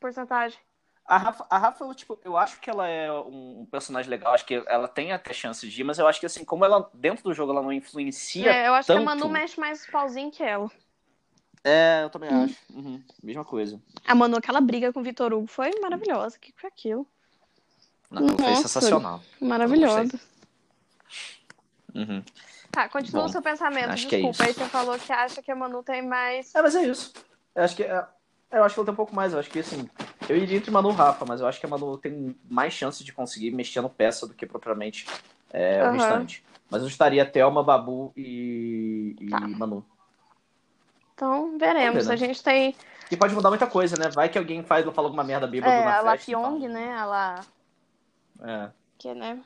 Speaker 2: porcentagem.
Speaker 1: A Rafa, a Rafa, tipo, eu acho que ela é um personagem legal, acho que ela tem até chances de ir, mas eu acho que assim, como ela, dentro do jogo, ela não influencia
Speaker 2: É, eu acho
Speaker 1: tanto.
Speaker 2: que a Manu mexe mais os pauzinhos que ela.
Speaker 1: É, eu também
Speaker 2: Hum.
Speaker 1: acho. Uhum, mesma coisa.
Speaker 2: A Manu, aquela briga com o Vitor Hugo foi maravilhosa. O que foi aquilo?
Speaker 1: Não, foi
Speaker 2: Nossa.
Speaker 1: sensacional.
Speaker 2: Maravilhosa.
Speaker 1: Uhum.
Speaker 2: Tá, continua
Speaker 1: Bom,
Speaker 2: o seu pensamento.
Speaker 1: acho que é
Speaker 2: Desculpa, aí
Speaker 1: isso.
Speaker 2: você falou que acha que a Manu tem mais.
Speaker 1: É, mas é isso. Eu acho que é, eu acho que ela tem um pouco mais. Eu acho que assim, eu iria entre Manu e Rafa, mas eu acho que a Manu tem mais chances de conseguir mexer no peça do que propriamente é, o
Speaker 2: Aham.
Speaker 1: restante. Mas eu estaria Thelma, Babu e, e
Speaker 2: Tá.
Speaker 1: Manu.
Speaker 2: Então, veremos. A gente tem
Speaker 1: E pode mudar muita coisa, né? Vai que alguém faz ou fala alguma merda bêbada
Speaker 2: é,
Speaker 1: na
Speaker 2: a La
Speaker 1: festa.
Speaker 2: Pyong, né? A La...
Speaker 1: É.
Speaker 2: Que, né?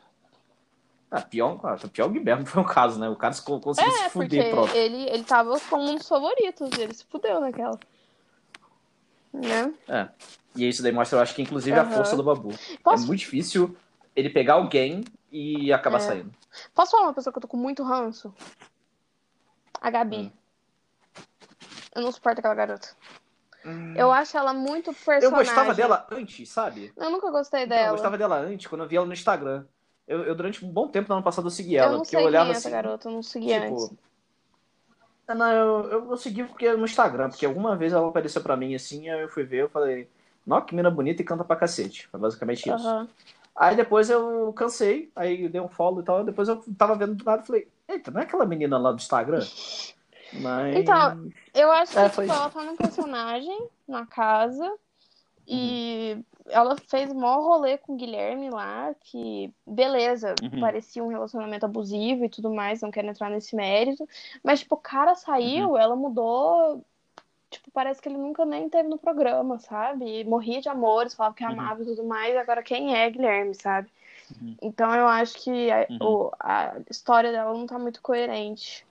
Speaker 1: Ah, Pyong, ah, Pyong mesmo foi um caso, né? O cara se- conseguiu
Speaker 2: É,
Speaker 1: se
Speaker 2: porque
Speaker 1: fuder, pronto.
Speaker 2: ele, ele tava como um dos favoritos. Ele se fudeu naquela. Né?
Speaker 1: É. E isso daí mostra, eu acho que inclusive, a
Speaker 2: Aham.
Speaker 1: força do Babu.
Speaker 2: Posso,
Speaker 1: É muito difícil ele pegar alguém e acabar
Speaker 2: É.
Speaker 1: saindo.
Speaker 2: posso falar uma pessoa que eu tô com muito ranço? A Gabi.
Speaker 1: Hum.
Speaker 2: Eu não suporto aquela garota. Eu acho ela muito personagem.
Speaker 1: Eu gostava dela antes, sabe?
Speaker 2: Eu nunca gostei
Speaker 1: Então, eu
Speaker 2: dela.
Speaker 1: gostava dela antes, quando eu vi ela no Instagram. Eu, eu, durante um bom tempo no ano passado eu segui ela.
Speaker 2: Eu não
Speaker 1: porque
Speaker 2: sei
Speaker 1: eu olhava
Speaker 2: quem é
Speaker 1: assim.
Speaker 2: essa garota, eu não segui
Speaker 1: tipo,
Speaker 2: antes.
Speaker 1: Não, eu, eu, eu segui porque no Instagram, porque alguma vez ela apareceu pra mim assim, aí eu fui ver, eu falei, nossa, que mina bonita e canta pra cacete. Foi basicamente isso.
Speaker 2: Aham.
Speaker 1: Aí depois eu cansei, aí eu dei um follow e tal, depois eu tava vendo do nada e falei, eita, não é aquela menina lá do Instagram? Mas.
Speaker 2: Então, Eu acho que
Speaker 1: É,
Speaker 2: tipo,
Speaker 1: foi
Speaker 2: ela tá num personagem na casa e ela fez mó rolê com o Guilherme lá, que beleza,
Speaker 1: Uhum.
Speaker 2: parecia um relacionamento abusivo e tudo mais, não quero entrar nesse mérito. Mas, tipo, o cara saiu, ela mudou. Tipo, parece que ele nunca nem teve no programa, sabe? E morria de amores, falava que
Speaker 1: Uhum.
Speaker 2: amava e tudo mais. Agora, quem é Guilherme, sabe?
Speaker 1: Uhum.
Speaker 2: Então, eu acho que a,
Speaker 1: Uhum.
Speaker 2: o- a história dela não tá muito coerente.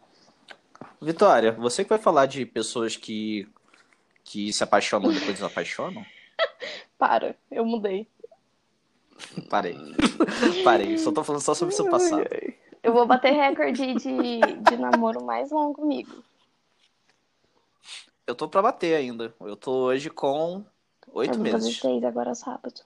Speaker 1: Vitória, você que vai falar de pessoas que, que se apaixonam e depois desapaixonam?
Speaker 2: Para, eu mudei.
Speaker 1: Parei. Parei. Só tô falando só sobre o seu passado.
Speaker 2: Eu vou bater recorde de, de namoro mais longo comigo.
Speaker 1: Eu tô pra bater ainda. Eu tô hoje com oito meses.
Speaker 2: seis agora sábado.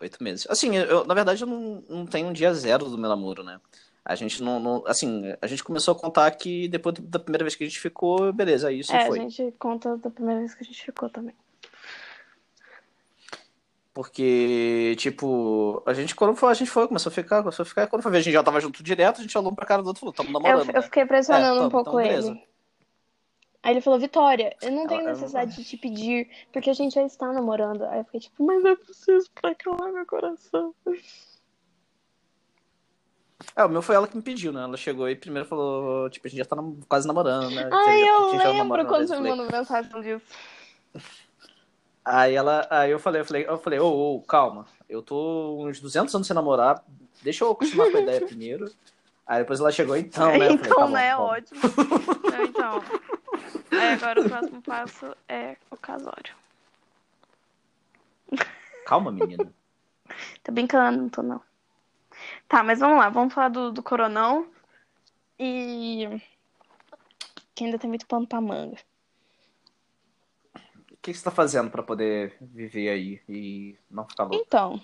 Speaker 1: Oito meses. Assim, eu, na verdade, eu não, não tenho um dia zero do meu namoro, né? A gente não, não- Assim, a gente começou a contar que depois da primeira vez que a gente ficou, beleza, aí isso
Speaker 2: é,
Speaker 1: foi.
Speaker 2: a gente conta da primeira vez que a gente ficou também.
Speaker 1: Porque, tipo, a gente, quando foi, a gente foi, começou a ficar, começou a ficar, quando foi ver, a gente já tava junto direto, a gente olhou um pra cara do outro e falou, tamo
Speaker 2: Eu,
Speaker 1: namorando,
Speaker 2: eu
Speaker 1: né?
Speaker 2: fiquei pressionando
Speaker 1: É,
Speaker 2: um pouco
Speaker 1: então
Speaker 2: ele. Aí ele falou, Vitória, eu não tenho necessidade de te pedir, porque a gente já está namorando. Aí eu fiquei tipo, mas eu preciso pra calar meu coração.
Speaker 1: É, o meu foi ela que me pediu, né? Ela chegou e primeiro falou, tipo, a gente já tá quase namorando, né?
Speaker 2: Ai, eu lembro quando você
Speaker 1: eu
Speaker 2: me mandou mensagem disso.
Speaker 1: Aí ela, aí eu falei, eu falei, eu falei, ô, ô, calma, eu tô uns 200 anos sem namorar, deixa eu acostumar com a ideia primeiro. Aí depois ela chegou, então, né? Falei,
Speaker 2: então,
Speaker 1: tá bom,
Speaker 2: né,
Speaker 1: tá bom.
Speaker 2: ótimo. Não, então. Aí agora o próximo passo é o casório.
Speaker 1: Calma, menina.
Speaker 2: Tô brincando, não tô não. Tá, mas vamos lá, vamos falar do, do coronão. E. Que ainda tem muito pano pra manga.
Speaker 1: O que você tá fazendo pra poder viver aí e não ficar louco?
Speaker 2: Então,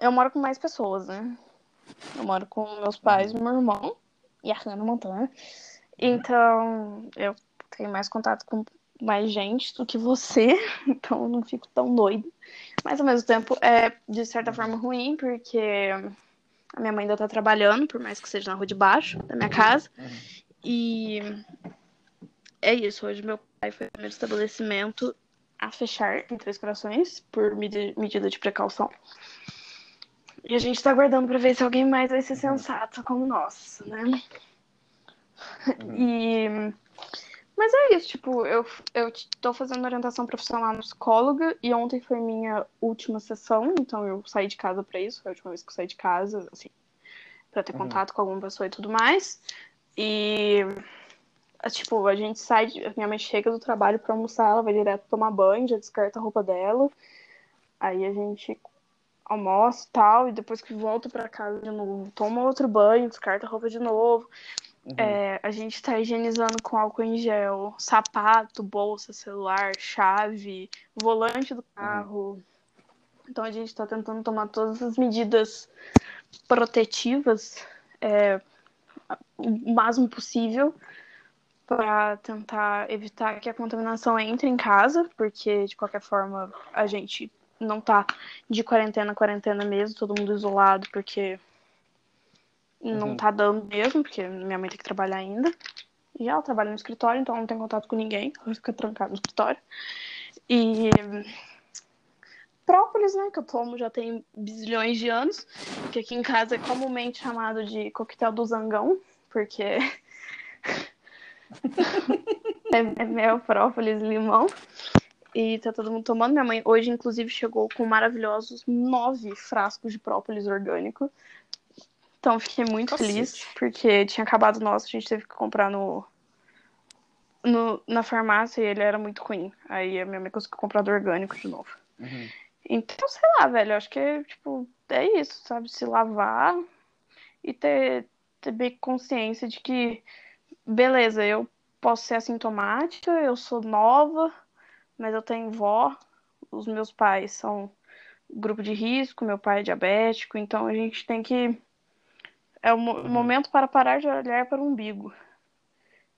Speaker 2: eu moro com mais pessoas, né? Eu moro com meus pais e meu irmão e a Hannah Montana. Então, eu tenho mais contato com mais gente do que você, então eu não fico tão doida. Mas ao mesmo tempo é de certa forma ruim, porque a minha mãe ainda tá trabalhando, por mais que seja na rua de baixo da minha casa. E é isso, hoje meu pai foi o primeiro estabelecimento a fechar em Três Corações por medi- medida de precaução. E a gente tá aguardando pra ver se alguém mais vai ser sensato como nós, né? E... Mas é isso, tipo, eu, eu tô fazendo orientação profissional na psicóloga e ontem foi minha última sessão, então eu saí de casa pra isso, foi a última vez que eu saí de casa, assim, pra ter
Speaker 1: Uhum.
Speaker 2: contato com alguma pessoa e tudo mais. E é, Tipo, a gente sai, minha mãe chega do trabalho pra almoçar, ela vai direto tomar banho, já descarta a roupa dela. Aí a gente almoça e tal, e depois que volta pra casa de novo, toma outro banho, descarta a roupa de novo.
Speaker 1: Uhum.
Speaker 2: É, a gente tá higienizando com álcool em gel, sapato, bolsa, celular, chave, volante do carro. Então a gente tá tentando tomar todas as medidas protetivas é, o máximo possível para tentar evitar que a contaminação entre em casa, porque de qualquer forma a gente não tá de quarentena quarentena mesmo, todo mundo isolado, porque não
Speaker 1: Uhum.
Speaker 2: tá dando mesmo, porque minha mãe tem que trabalhar ainda. E ela trabalha no escritório, então ela não tem contato com ninguém, ela fica trancada no escritório. E própolis, né, que eu tomo já tem bizilhões de anos, que aqui em casa é comumente chamado de coquetel do zangão, porque é, é mel, própolis limão. E tá todo mundo tomando. Minha mãe hoje, inclusive, chegou com maravilhosos nove frascos de própolis orgânico. Então, fiquei muito
Speaker 1: Cacete.
Speaker 2: feliz, porque tinha acabado o nosso, a gente teve que comprar no, no, na farmácia e ele era muito ruim. Aí a minha mãe conseguiu comprar do orgânico de novo.
Speaker 1: Uhum.
Speaker 2: Então, sei lá, velho, acho que, tipo, é isso, sabe? Se lavar e ter, ter bem consciência de que, beleza, eu posso ser assintomática, eu sou nova, mas eu tenho vó, os meus pais são grupo de risco, meu pai é diabético, então a gente tem que. É o mo uhum. momento para parar de olhar para o umbigo.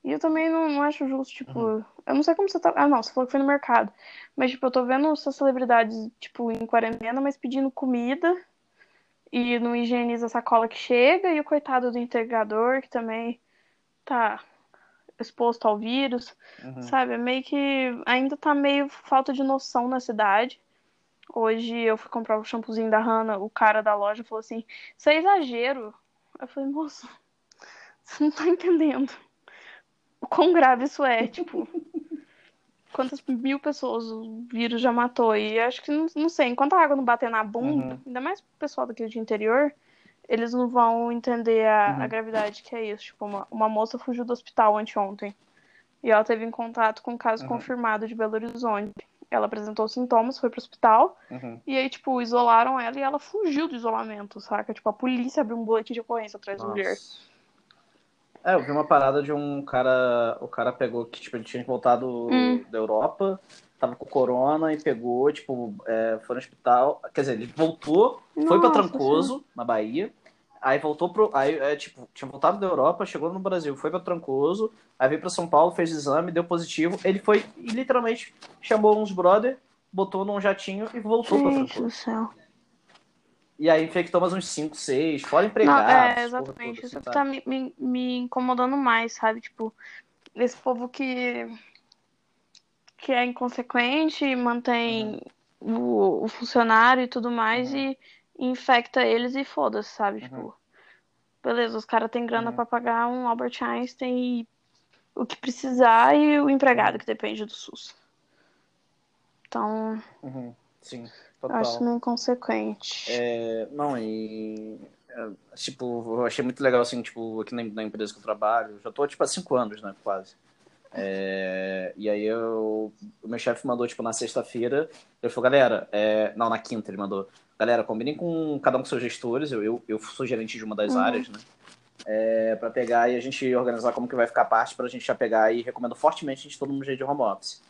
Speaker 2: E eu também não, não acho justo, tipo, uhum. eu não sei como você tá. Ah, não, você falou que foi no mercado. Mas, tipo, eu tô vendo essas celebridades, tipo, em quarentena, mas pedindo comida e não higieniza a sacola que chega, e o coitado do entregador, que também tá exposto ao vírus, uhum. sabe? É meio que ainda tá meio falta de noção na cidade. Hoje eu fui comprar o shampoozinho da Hannah, o cara da loja falou assim: Isso é exagero. Eu falei, moço, você não tá entendendo o quão grave isso é, tipo. quantas mil pessoas o vírus já matou. E acho que, não, não sei, enquanto a água não bater na bunda, uhum. ainda mais o pessoal daqui de interior, eles não vão entender a, uhum. a gravidade que é isso. Tipo, uma, uma moça fugiu do hospital anteontem. E ela teve em contato com um caso uhum. confirmado de Belo Horizonte. Ela apresentou sintomas, foi pro hospital. Uhum. E aí, tipo, isolaram ela e ela fugiu do isolamento, saca? Tipo, a polícia abriu um boletim de ocorrência atrás Nossa. da mulher.
Speaker 1: É, eu vi uma parada de um cara. O cara pegou que, tipo, ele tinha voltado hum. da Europa, tava com corona e pegou, tipo, é, foi no hospital. Quer dizer, ele voltou, Nossa, foi pra Trancoso, sim. na Bahia. Aí voltou pro. Aí, é, tipo, tinha voltado da Europa, chegou no Brasil, foi pra Trancoso, aí veio pra São Paulo, fez exame, deu positivo. Ele foi e literalmente chamou uns brother, botou num jatinho e voltou Gente pra Trancoso. Do céu. E aí infectou mais uns 5, 6, fora empregados. Não,
Speaker 2: é, exatamente. Isso assim, tá me, me, me, incomodando mais, sabe? Tipo, esse povo que, que é inconsequente, mantém uhum. o, o, funcionário e tudo mais uhum. e, infecta eles e foda-se, sabe? Uhum. Tipo, beleza, os caras têm grana uhum. para pagar um Albert Einstein e o que precisar e o empregado que depende do SUS. Então.
Speaker 1: Uhum. Sim.
Speaker 2: Total. Acho meio inconsequente.
Speaker 1: É, não, e. É, tipo, eu achei muito legal, assim, tipo, aqui na, na, empresa que eu trabalho, já tô, tipo, há cinco anos, né, quase. É, e aí eu, o meu chefe mandou, tipo, na sexta-feira, ele falou, galera, é, não, na quinta ele mandou, galera, combinem com cada um com seus gestores, eu, eu, eu sou gerente de uma das uhum. áreas, né, é, para pegar e a gente organizar como que vai ficar a parte pra gente já pegar e recomendo fortemente a gente todo mundo de home office.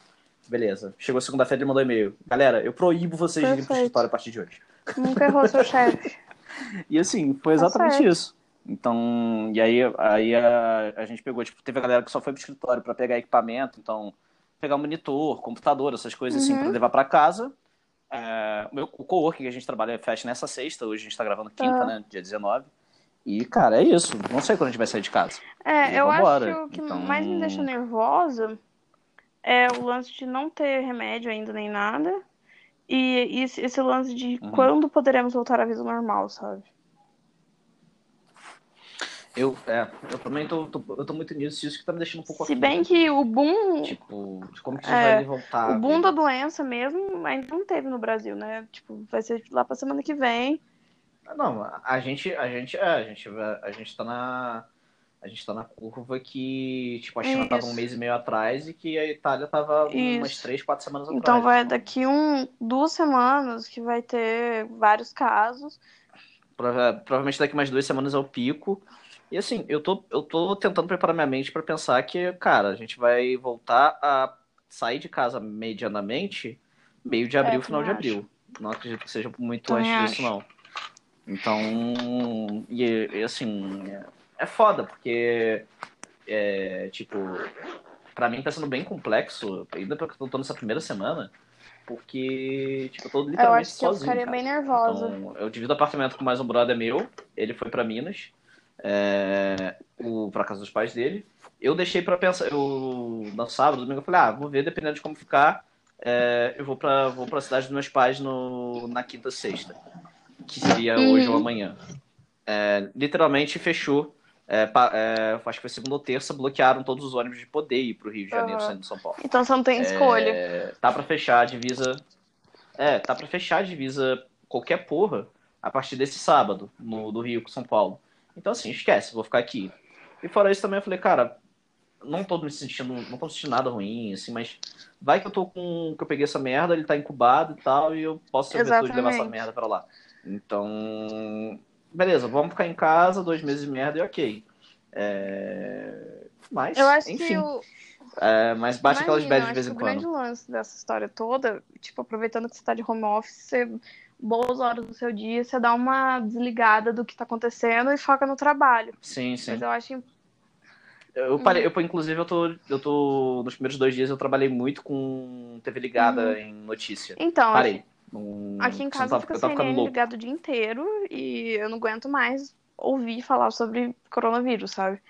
Speaker 1: Beleza. Chegou segunda-feira e mandou e-mail. Galera, eu proíbo vocês de irem pro escritório a partir de hoje.
Speaker 2: Nunca errou seu chefe.
Speaker 1: e assim, foi tá exatamente tá isso. Então, e aí, aí a, a gente pegou, tipo, teve a galera que só foi pro escritório para pegar equipamento, então, pegar monitor, computador, essas coisas assim, uhum. assim, para levar para casa. É, o, meu, o coworking que a gente trabalha fecha nessa sexta, hoje a gente tá gravando quinta, uhum. né, dia 19. E, cara, é isso. Não sei quando a gente vai sair de casa.
Speaker 2: É, e eu vambora. acho que o que então... mais me deixa nervosa é o lance de não ter remédio ainda nem nada. E esse, esse lance de uhum. quando poderemos voltar à vida normal, sabe?
Speaker 1: Eu, é, eu também tô, tô, eu tô muito nisso, isso que tá me deixando um pouco
Speaker 2: Se bem que o boom.
Speaker 1: Tipo, como que isso é, vai voltar?
Speaker 2: O boom da doença mesmo ainda não teve no Brasil, né? Tipo, vai ser lá pra semana que vem.
Speaker 1: Não, a gente, a gente, é, a gente, a gente tá na a gente tá na curva que, tipo, a China Isso. tava um mês e meio atrás e que a Itália tava Isso. umas três, quatro semanas
Speaker 2: então
Speaker 1: atrás.
Speaker 2: Então vai daqui um, duas semanas que vai ter vários casos.
Speaker 1: Prova provavelmente daqui mais duas semanas é o pico. E assim, eu tô, eu tô tentando preparar minha mente para pensar que, cara, a gente vai voltar a sair de casa medianamente meio de é, abril, é, final de abril. Não acredito que seja muito também antes acho. disso, não. Então, e, e assim, é foda, porque, é, tipo, pra mim tá sendo bem complexo, ainda porque eu tô nessa primeira semana, porque, tipo, eu tô literalmente eu acho que sozinho.
Speaker 2: Eu ficaria cara. bem nervosa.
Speaker 1: Então, eu divido apartamento com mais um brother meu, ele foi pra Minas, é, o, pra casa dos pais dele. Eu deixei pra pensar, eu, no sábado, domingo, eu falei, ah, vou ver, dependendo de como ficar, é, eu vou pra, vou pra cidade dos meus pais no, na quinta sexta, que seria uhum. hoje ou amanhã. É, literalmente fechou é, é, acho que foi segunda ou terça, bloquearam todos os ônibus de poder ir pro Rio de Janeiro, uhum. saindo de São Paulo.
Speaker 2: Então você não tem escolha.
Speaker 1: É, tá para fechar a divisa. É, tá para fechar a divisa qualquer porra a partir desse sábado, no, do Rio com São Paulo. Então, assim, esquece, vou ficar aqui. E fora isso também eu falei, cara, não tô me sentindo, não tô me sentindo nada ruim, assim, mas vai que eu tô com. que eu peguei essa merda, ele tá incubado e tal, e eu posso ser o de levar essa merda pra lá. Então, beleza, vamos ficar em casa, dois meses de merda e ok. É... Mas,
Speaker 2: eu acho
Speaker 1: enfim.
Speaker 2: que o,
Speaker 1: É, mas bate aquelas
Speaker 2: Imagina,
Speaker 1: bad de vez em
Speaker 2: que o grande
Speaker 1: quando.
Speaker 2: lance dessa história toda, tipo, aproveitando que você tá de home office, você, boas horas do seu dia, você dá uma desligada do que tá acontecendo e foca no trabalho.
Speaker 1: Sim, sim.
Speaker 2: Mas eu acho
Speaker 1: Eu parei, eu, inclusive, eu tô, eu tô. Nos primeiros dois dias eu trabalhei muito com TV ligada em notícia.
Speaker 2: Então,
Speaker 1: Parei. Não-
Speaker 2: aqui em casa fica
Speaker 1: eu tava ficando
Speaker 2: CNN ligado o dia inteiro e eu não aguento mais ouvir falar sobre coronavírus, sabe?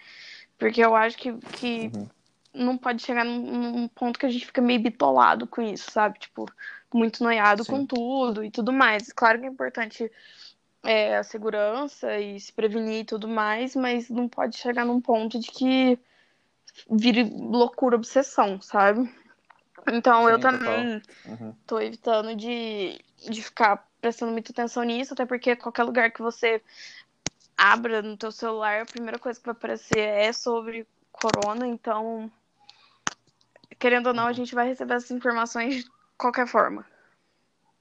Speaker 2: Porque eu acho que, que
Speaker 1: Uhum.
Speaker 2: não pode chegar num, num ponto que a gente fica meio bitolado com isso, sabe? Tipo, muito noiado
Speaker 1: Sim.
Speaker 2: com tudo e tudo mais. Claro que é importante é, a segurança e se prevenir e tudo mais, mas não pode chegar num ponto de que vire loucura, obsessão, sabe? Então eu
Speaker 1: Sim, total.
Speaker 2: também
Speaker 1: Uhum.
Speaker 2: tô evitando de, de ficar prestando muita atenção nisso, até porque qualquer lugar que você abra no teu celular, a primeira coisa que vai aparecer é sobre corona, então, querendo ou não, a gente vai receber essas informações qualquer forma,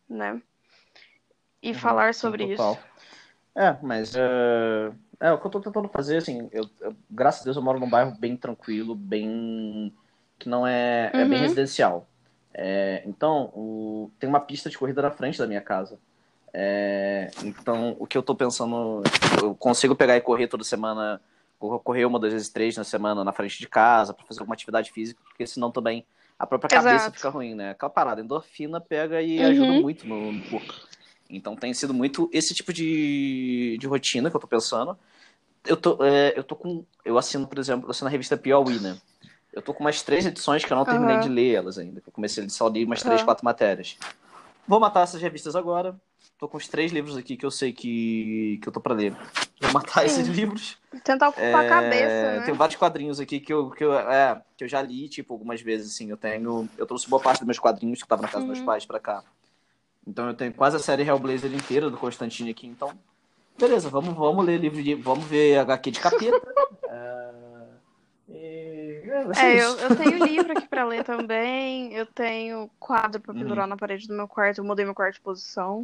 Speaker 2: né? E falar
Speaker 1: Sim,
Speaker 2: sobre
Speaker 1: total.
Speaker 2: isso.
Speaker 1: É, mas é, é o que eu tô tentando fazer, assim, eu, eu- graças a Deus eu moro num bairro bem tranquilo, bem que não é, é bem
Speaker 2: Uhum.
Speaker 1: residencial. É, então, o- tem uma pista de corrida na frente da minha casa. É, então, o que eu tô pensando, eu consigo pegar e correr toda semana, cor- correr uma, duas vezes três na semana na frente de casa pra fazer alguma atividade física, porque senão também a própria cabeça
Speaker 2: Exato.
Speaker 1: fica ruim, né? Aquela parada, endorfina pega e
Speaker 2: Uhum.
Speaker 1: ajuda muito no, no corpo. Então tem sido muito esse tipo de, de rotina que eu tô pensando. Eu tô, é, eu tô com. Eu assino, por exemplo, eu assino a revista Piauí, né? Eu tô com umas três edições que eu não terminei
Speaker 2: Aham.
Speaker 1: de ler elas ainda. Eu comecei a só li umas três,
Speaker 2: Aham.
Speaker 1: quatro matérias. Vou matar essas revistas agora. Tô com os três livros aqui que eu sei que, que eu tô pra ler. Vou matar
Speaker 2: Sim.
Speaker 1: esses livros.
Speaker 2: Tentar ocupar a cabeça,
Speaker 1: É,
Speaker 2: né?
Speaker 1: Tem vários quadrinhos aqui que eu, que, eu, é, que eu já li, tipo, algumas vezes, assim. Eu tenho. Eu trouxe boa parte dos meus quadrinhos que estavam na casa dos meus
Speaker 2: Uhum.
Speaker 1: pais pra cá. Então eu tenho quase a série Hellblazer inteira do Constantine aqui, então. Beleza, vamos, vamos ler livro de. Vamos ver HQ de capeta. é, é,
Speaker 2: É, eu, eu tenho livro aqui pra ler também. Eu tenho quadro pra
Speaker 1: Uhum.
Speaker 2: pendurar na parede do meu quarto. Eu mudei meu quarto de posição.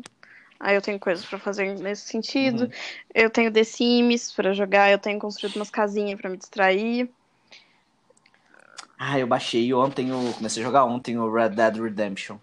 Speaker 2: Aí eu tenho coisas pra fazer nesse sentido.
Speaker 1: Uhum.
Speaker 2: Eu tenho The Sims pra jogar. Eu tenho construído umas casinhas pra me distrair.
Speaker 1: Ah, eu baixei ontem, o, comecei a jogar ontem o Red Dead Redemption.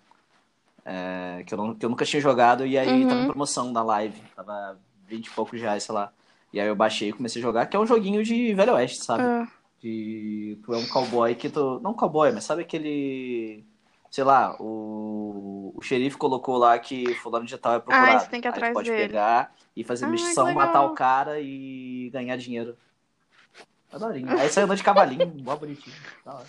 Speaker 1: É, que, eu não- que eu nunca tinha jogado, e aí
Speaker 2: Uhum.
Speaker 1: tava em promoção na live. Tava 20 e poucos reais, sei lá. E aí eu baixei e comecei a jogar, que é um joguinho de Velho Oeste, sabe?
Speaker 2: Ah,
Speaker 1: De tu é um cowboy que tu. Não cowboy, mas sabe aquele. Sei lá, o, o xerife colocou lá que fulano de tal é procurado.
Speaker 2: Ah, você tem que ir atrás
Speaker 1: pode
Speaker 2: dele.
Speaker 1: pegar e fazer
Speaker 2: Ah, que
Speaker 1: missão, matar o cara e ganhar dinheiro. Adorinho. Aí sai andando de cavalinho, mó bonitinho.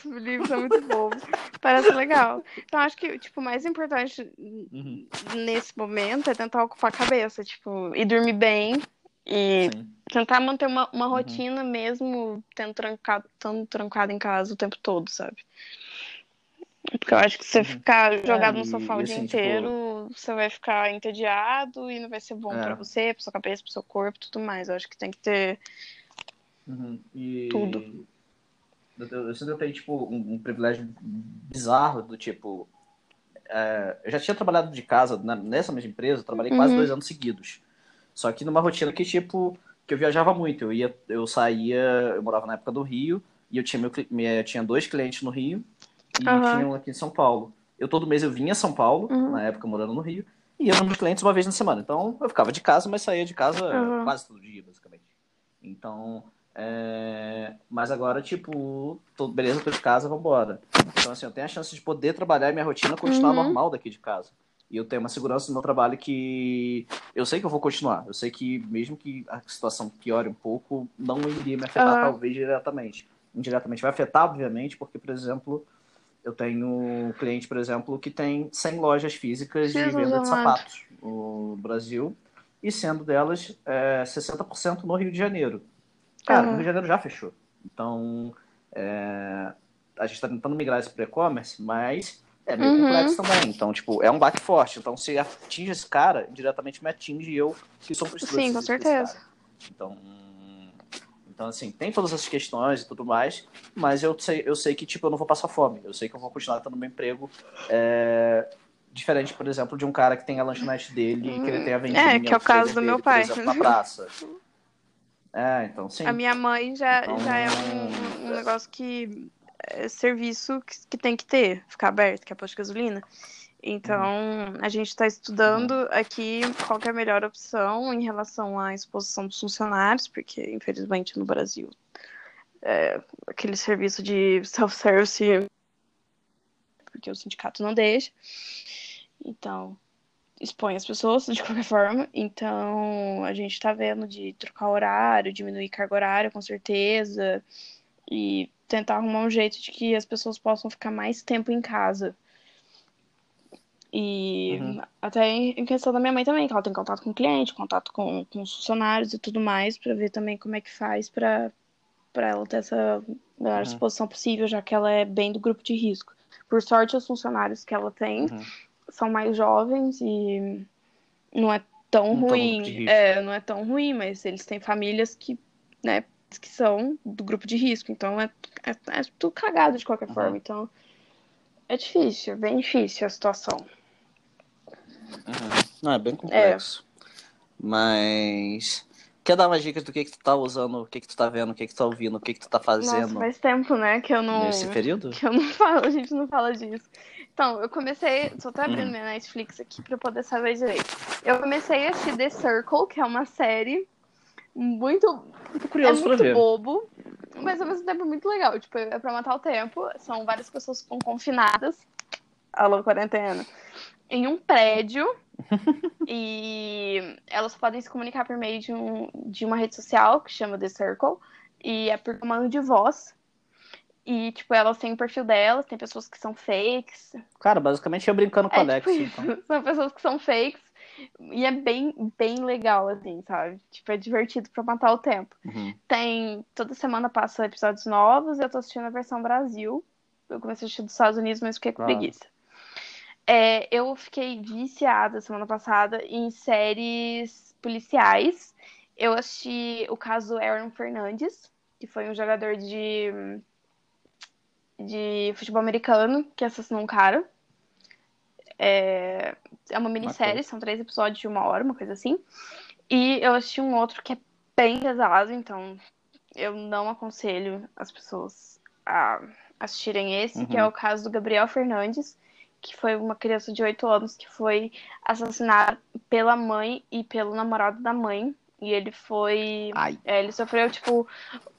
Speaker 2: Os livros são muito bobos. Parece legal. Então, acho que tipo, o mais importante
Speaker 1: Uhum.
Speaker 2: nesse momento é tentar ocupar a cabeça, tipo, e dormir bem. E
Speaker 1: Sim.
Speaker 2: tentar manter uma, uma
Speaker 1: Uhum.
Speaker 2: rotina mesmo tendo trancado, estando trancado em casa o tempo todo, sabe? Porque eu acho que se você ficar jogado no
Speaker 1: Uhum. É, e-
Speaker 2: sofá o dia
Speaker 1: assim, tipo-
Speaker 2: inteiro, você vai ficar entediado e não vai ser bom
Speaker 1: É.
Speaker 2: pra você, pra sua cabeça, pro seu corpo e tudo mais. Eu acho que tem que ter.
Speaker 1: Uhum. E...
Speaker 2: Tudo.
Speaker 1: Eu, eu, eu sinto que eu tenho, tipo, um, um privilégio bizarro do tipo. é, eu já tinha trabalhado de casa né, nessa mesma empresa, eu trabalhei quase
Speaker 2: Uhum.
Speaker 1: dois anos seguidos. Só que numa rotina que, tipo, que eu viajava muito. Eu ia, eu saía, eu morava na época do Rio, e eu tinha, meu, minha- tinha dois clientes no Rio e
Speaker 2: Aham.
Speaker 1: tinha um aqui em São Paulo. Eu todo mês eu vinha a São Paulo,
Speaker 2: Uhum.
Speaker 1: na época morando no Rio, e ia nos clientes uma vez na semana. Então eu ficava de casa, mas saía de casa
Speaker 2: Uhum.
Speaker 1: quase todo dia, basicamente. Então, é, mas agora, tipo, tô, beleza, tô de casa, vambora. Então, assim, eu tenho a chance de poder trabalhar e minha rotina continuar
Speaker 2: Uhum.
Speaker 1: normal daqui de casa. E eu tenho uma segurança no meu trabalho que eu sei que eu vou continuar. Eu sei que, mesmo que a situação piore um pouco, não iria me afetar, talvez, diretamente. Indiretamente vai afetar, obviamente, porque, por exemplo, eu tenho um cliente, por exemplo, que tem 100 lojas físicas de
Speaker 2: Jesus
Speaker 1: venda de sapatos no Brasil, e sendo delas é, 60% no Rio de Janeiro. Cara,
Speaker 2: Aham.
Speaker 1: o Rio de Janeiro já fechou. Então, é, a gente está tentando migrar isso para e-commerce, mas é meio
Speaker 2: Uhum.
Speaker 1: complexo também. Então, tipo, é um baque forte. Então, se atinge esse cara, diretamente me atinge eu, que sou fornecedor
Speaker 2: Sim, com certeza.
Speaker 1: Então, então, assim, tem todas essas questões e tudo mais, mas eu sei, eu sei que, tipo, eu não vou passar fome. Eu sei que eu vou continuar tendo meu emprego é, diferente, por exemplo, de um cara que tem a lanchonete dele e que ele tem a vendinha,
Speaker 2: É, que é o caso do meu
Speaker 1: dele,
Speaker 2: pai.
Speaker 1: Por exemplo, na praça. É, então, sim.
Speaker 2: A minha mãe já,
Speaker 1: Então-
Speaker 2: já é um, um negócio que é serviço que, que tem que ter, ficar aberto, que é posto de gasolina. Então, a gente está estudando aqui qual é a melhor opção em relação à exposição dos funcionários, porque, infelizmente, no Brasil, é, aquele serviço de self-service, porque o sindicato não deixa. Então, expõe as pessoas de qualquer forma. Então, a gente está vendo de trocar horário, diminuir carga horária, com certeza, e tentar arrumar um jeito de que as pessoas possam ficar mais tempo em casa. E
Speaker 1: Uhum.
Speaker 2: até em questão da minha mãe também, que ela tem contato com o cliente, contato com, com os funcionários e tudo mais, para ver também como é que faz para ela ter essa melhor
Speaker 1: Uhum.
Speaker 2: exposição possível, já que ela é bem do grupo de risco. Por sorte, os funcionários que ela tem
Speaker 1: Uhum.
Speaker 2: são mais jovens e não é tão
Speaker 1: Não
Speaker 2: ruim. É, não é tão ruim, mas eles têm famílias que, né, que são do grupo de risco. Então é, é, é tudo cagado de qualquer
Speaker 1: Uhum.
Speaker 2: forma. Então é difícil, bem difícil a situação.
Speaker 1: Uhum. Não, é bem complexo. Mas. Quer dar umas dicas do que, que tu tá usando, o que, que tu tá vendo, o que, que tu tá ouvindo, o que, que tu tá fazendo
Speaker 2: Nossa, faz tempo, né, que eu não.
Speaker 1: nesse período?
Speaker 2: que eu não falo, a gente não fala disso. Então, eu comecei, tô até abrindo
Speaker 1: Uhum.
Speaker 2: minha Netflix aqui pra eu poder saber direito. Eu comecei a assistir The Circle, que é uma série muito,
Speaker 1: Tô
Speaker 2: é
Speaker 1: curioso pra
Speaker 2: muito
Speaker 1: ver.
Speaker 2: bobo, mas ao mesmo tempo muito legal. Tipo, é pra matar o tempo. São várias pessoas que ficam confinadas, alô quarentena, em um prédio. e elas podem se comunicar por meio de, um, de uma rede social que chama The Circle. E é por comando de voz. E, tipo, elas têm o perfil delas, tem pessoas que são fakes.
Speaker 1: Cara, basicamente eu brincando com a
Speaker 2: É,
Speaker 1: Alex.
Speaker 2: tipo
Speaker 1: então.
Speaker 2: São pessoas que são fakes. E é bem, bem legal, assim, sabe? Tipo, é divertido pra matar o tempo.
Speaker 1: Uhum.
Speaker 2: Tem. Toda semana passa episódios novos. Eu tô assistindo a versão Brasil. Eu comecei a assistir dos Estados Unidos, mas fiquei com
Speaker 1: Ah.
Speaker 2: preguiça. É, eu fiquei viciada semana passada em séries policiais. Eu assisti o caso Aaron Fernandes, que foi um jogador de, de futebol americano que assassinou um cara. É, é uma minissérie, são três episódios de uma hora, uma coisa assim. E eu assisti um outro que é bem pesado, então eu não aconselho as pessoas a assistirem esse, que
Speaker 1: Uhum.
Speaker 2: é o caso do Gabriel Fernandes, que foi uma criança de 8 anos que foi assassinada pela mãe e pelo namorado da mãe. E ele foi.
Speaker 1: Ai.
Speaker 2: é, ele sofreu, tipo,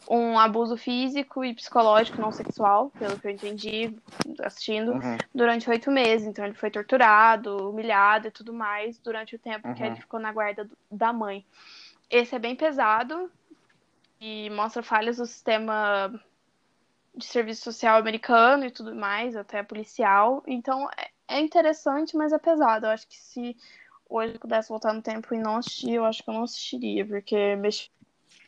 Speaker 2: um abuso físico e psicológico não sexual, pelo que eu entendi assistindo,
Speaker 1: Uhum.
Speaker 2: durante oito meses. Então ele foi torturado, humilhado e tudo mais durante o tempo que
Speaker 1: Uhum.
Speaker 2: ele ficou na guarda da mãe. Esse é bem pesado e mostra falhas do sistema de serviço social americano e tudo mais, até policial. Então é- é interessante, mas é pesado. Eu acho que se hoje eu pudesse voltar no tempo e não assistir, eu acho que eu não assistiria, porque mexe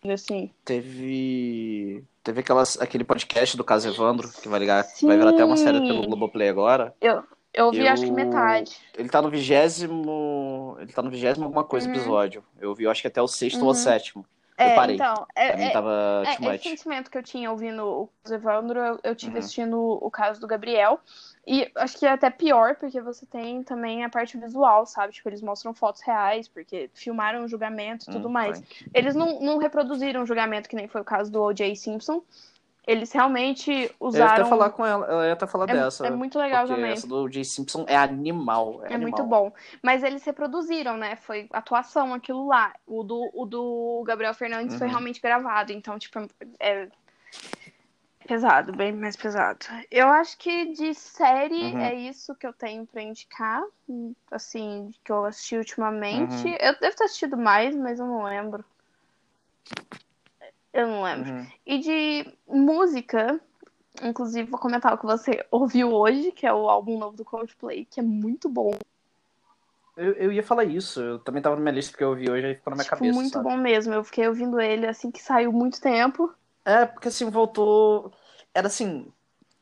Speaker 2: assim.
Speaker 1: Teve. Teve aquelas, aquele podcast do caso Evandro, que vai ligar, vai virar até uma série
Speaker 2: Sim.
Speaker 1: pelo Globoplay agora.
Speaker 2: Eu, eu vi
Speaker 1: Eu-
Speaker 2: acho que metade.
Speaker 1: Ele tá no vigésimo. Ele tá no vigésimo alguma coisa
Speaker 2: Uhum.
Speaker 1: episódio. Eu vi, eu acho que até o sexto ou
Speaker 2: Uhum.
Speaker 1: o sétimo. Eu
Speaker 2: É,
Speaker 1: parei.
Speaker 2: então, é, é-
Speaker 1: tava
Speaker 2: É,
Speaker 1: much.
Speaker 2: esse sentimento que eu tinha ouvindo o caso Evandro, eu, eu tive
Speaker 1: Uhum.
Speaker 2: assistindo o caso do Gabriel. E acho que é até pior, porque você tem também a parte visual, sabe? Tipo, eles mostram fotos reais, porque filmaram o julgamento e tudo
Speaker 1: Hum,
Speaker 2: mais.
Speaker 1: vai.
Speaker 2: Eles não, não reproduziram o julgamento, que nem foi o caso do O.J. Simpson. Eles realmente
Speaker 1: Eu ia até
Speaker 2: usaram.
Speaker 1: falar com ela, eu ia até falar
Speaker 2: É,
Speaker 1: dessa.
Speaker 2: é muito legal também.
Speaker 1: essa do J. Simpson é animal. É,
Speaker 2: É
Speaker 1: animal.
Speaker 2: muito bom. Mas eles reproduziram, né? Foi atuação aquilo lá. O do, o do Gabriel Fernandes foi
Speaker 1: Uhum.
Speaker 2: realmente gravado. Então, tipo, é pesado, bem mais pesado. Eu acho que de série
Speaker 1: Uhum.
Speaker 2: é isso que eu tenho pra indicar. Assim, que eu assisti ultimamente.
Speaker 1: Uhum.
Speaker 2: Eu devo ter assistido mais, mas eu não lembro. Eu não lembro.
Speaker 1: Uhum.
Speaker 2: E de música, inclusive vou comentar o que você ouviu hoje, que é o álbum novo do Coldplay, que é muito bom.
Speaker 1: Eu, eu ia falar isso. Eu também tava na minha lista porque eu vi hoje e ficou na minha
Speaker 2: Tipo,
Speaker 1: cabeça.
Speaker 2: muito
Speaker 1: sabe?
Speaker 2: bom mesmo. Eu fiquei ouvindo ele assim que saiu muito tempo.
Speaker 1: É, porque assim, voltou. Era assim.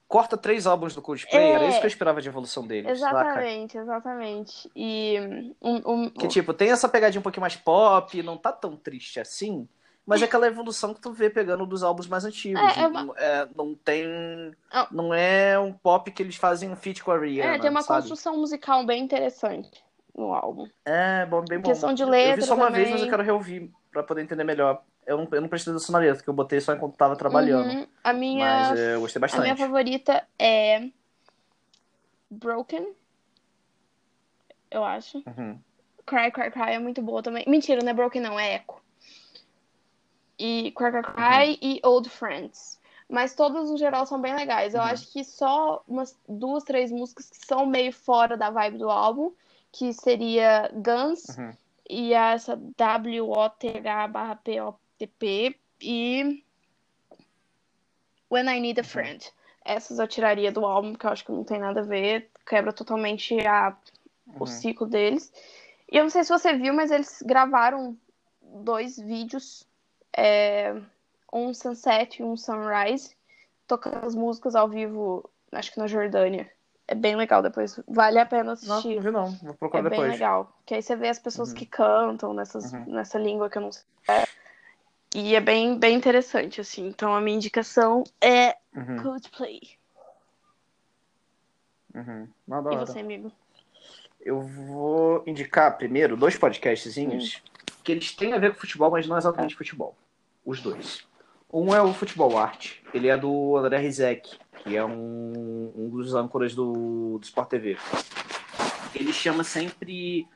Speaker 1: Corta três álbuns do Coldplay,
Speaker 2: É.
Speaker 1: era isso que eu esperava de evolução saca?
Speaker 2: Exatamente, exatamente. E um, um-
Speaker 1: Que tipo, tem essa pegadinha um pouquinho mais pop, não tá tão triste assim, mas é aquela evolução que tu vê pegando dos álbuns mais antigos.
Speaker 2: É, é uma-
Speaker 1: Não- é, não tem.
Speaker 2: Ah.
Speaker 1: Não é um pop que eles fazem um feat com a Rihanna.
Speaker 2: é, tem uma
Speaker 1: sabe?
Speaker 2: construção musical bem interessante no álbum.
Speaker 1: É, bom, bem bom.
Speaker 2: Questão de
Speaker 1: Eu vi
Speaker 2: letra
Speaker 1: só uma
Speaker 2: também.
Speaker 1: vez, mas eu quero reouvir pra poder entender melhor. eu não, eu não prestei atenção na letra, porque eu botei só enquanto tava trabalhando.
Speaker 2: Uhum. A minha,
Speaker 1: Mas é, eu gostei
Speaker 2: a
Speaker 1: bastante.
Speaker 2: minha favorita é Broken, eu acho.
Speaker 1: Uhum.
Speaker 2: Cry, Cry, Cry é muito boa também. Mentira, não é Broken, não, é Echo. E Cry, Cry e Old Friends. Mas todas, no geral, são bem legais. Eu
Speaker 1: Uhum.
Speaker 2: acho que só umas duas, três músicas que são meio fora da vibe do álbum, que seria Guns
Speaker 1: Uhum.
Speaker 2: e essa W-O-T-H barra P-O-T-P e When I Need a Friend. Essas eu tiraria do álbum, porque eu acho que não tem nada a ver. Quebra totalmente a, o
Speaker 1: Uhum.
Speaker 2: ciclo deles. E eu não sei se você viu, mas eles gravaram dois vídeos. É, um Sunset e um Sunrise. Tocando as músicas ao vivo, acho que na Jordânia. É bem legal depois. Vale a pena
Speaker 1: Não,
Speaker 2: assistir.
Speaker 1: não vi não. Vou
Speaker 2: É
Speaker 1: procurar
Speaker 2: bem
Speaker 1: depois.
Speaker 2: legal. Que aí você vê as pessoas
Speaker 1: Uhum.
Speaker 2: que cantam nessas,
Speaker 1: Uhum.
Speaker 2: nessa língua que eu não sei. E é bem, bem interessante, assim. Então a minha indicação é
Speaker 1: Uhum.
Speaker 2: Coldplay.
Speaker 1: Uhum. Não,
Speaker 2: E você, amigo?
Speaker 1: Eu vou indicar primeiro dois podcastzinhos que eles têm a ver com futebol, mas não exatamente futebol. Os dois. Um é o Futebol Arte. Ele é do André Rizek, que é um, um dos âncoras do, do Sport TV. Ele chama sempre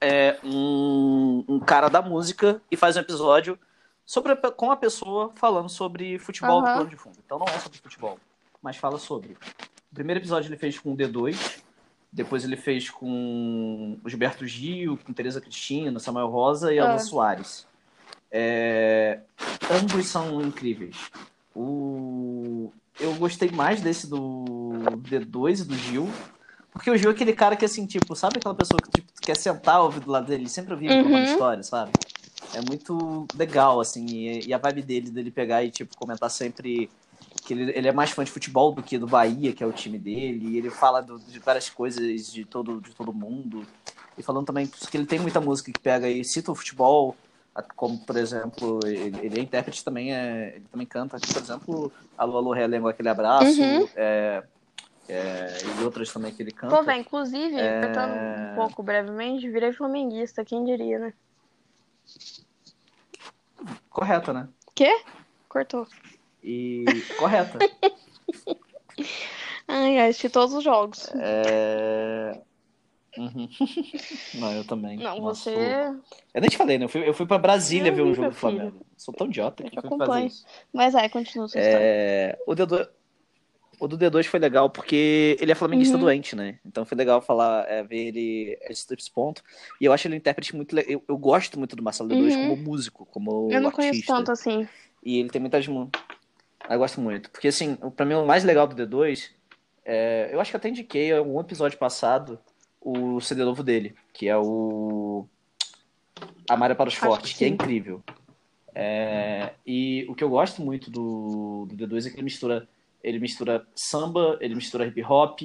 Speaker 1: é, um, um cara da música e faz um episódio sobre a com a pessoa falando sobre futebol do
Speaker 2: Aham.
Speaker 1: plano de fundo. Então não é sobre futebol, mas fala sobre. O primeiro episódio ele fez com o D2, depois ele fez com o Gilberto Gil, com Tereza Cristina, Samuel Rosa e Alan
Speaker 2: Ah.
Speaker 1: Soares. É, Ambos são incríveis. O... Eu gostei mais desse do D2 e do Gil, porque o Gil é aquele cara que, assim, tipo, sabe aquela pessoa que tipo, quer sentar ouvir do lado dele, sempre ouvir
Speaker 2: Uhum.
Speaker 1: contando história, sabe? É muito legal, assim, e, e a vibe dele, dele pegar e, tipo, comentar sempre que ele, ele é mais fã de futebol do que do Bahia, que é o time dele, e ele fala do- de várias coisas de todo, de todo mundo. E falando também que ele tem muita música que pega e cita o futebol, como, por exemplo, ele, ele é intérprete também, é, ele também canta, por exemplo, Alô, Alô, Realengo, aquele abraço,
Speaker 2: Uhum.
Speaker 1: é, é, e outras também que ele canta.
Speaker 2: Pô, velho, inclusive,
Speaker 1: É.
Speaker 2: cortando um pouco brevemente, virei flamenguista, quem diria, né?
Speaker 1: Correta, né?
Speaker 2: Quê? Cortou.
Speaker 1: E correta.
Speaker 2: Ai, ai, assisti todos os jogos.
Speaker 1: É... Uhum. Não, eu também.
Speaker 2: Não,
Speaker 1: Nossa,
Speaker 2: você.
Speaker 1: Eu nem te falei, né? Eu fui, eu fui pra Brasília
Speaker 2: Eu
Speaker 1: ver um
Speaker 2: vi,
Speaker 1: jogo do Flamengo. Sou tão idiota
Speaker 2: Eu
Speaker 1: que fazer
Speaker 2: acompanho.
Speaker 1: isso.
Speaker 2: Mas aí, continua sua história.
Speaker 1: É, o, D2, o do D2 foi legal porque ele é flamenguista
Speaker 2: Uhum.
Speaker 1: doente, né? Então foi legal falar, é, ver ele esse, esse ponto. E eu acho ele um intérprete muito legal. Eu, eu gosto muito do Marcelo D2
Speaker 2: Uhum.
Speaker 1: como músico, como
Speaker 2: Eu não
Speaker 1: artista.
Speaker 2: conheço tanto assim.
Speaker 1: E ele tem muitas mãos. Eu gosto muito. Porque, assim, pra mim o mais legal do D2, é, eu acho que até indiquei em algum episódio passado o CD novo dele, que é o Amária para os
Speaker 2: Acho
Speaker 1: Fortes,
Speaker 2: que
Speaker 1: que é incrível. É, e o que eu gosto muito do, do D2 é que ele mistura, ele mistura samba, ele mistura hip hop,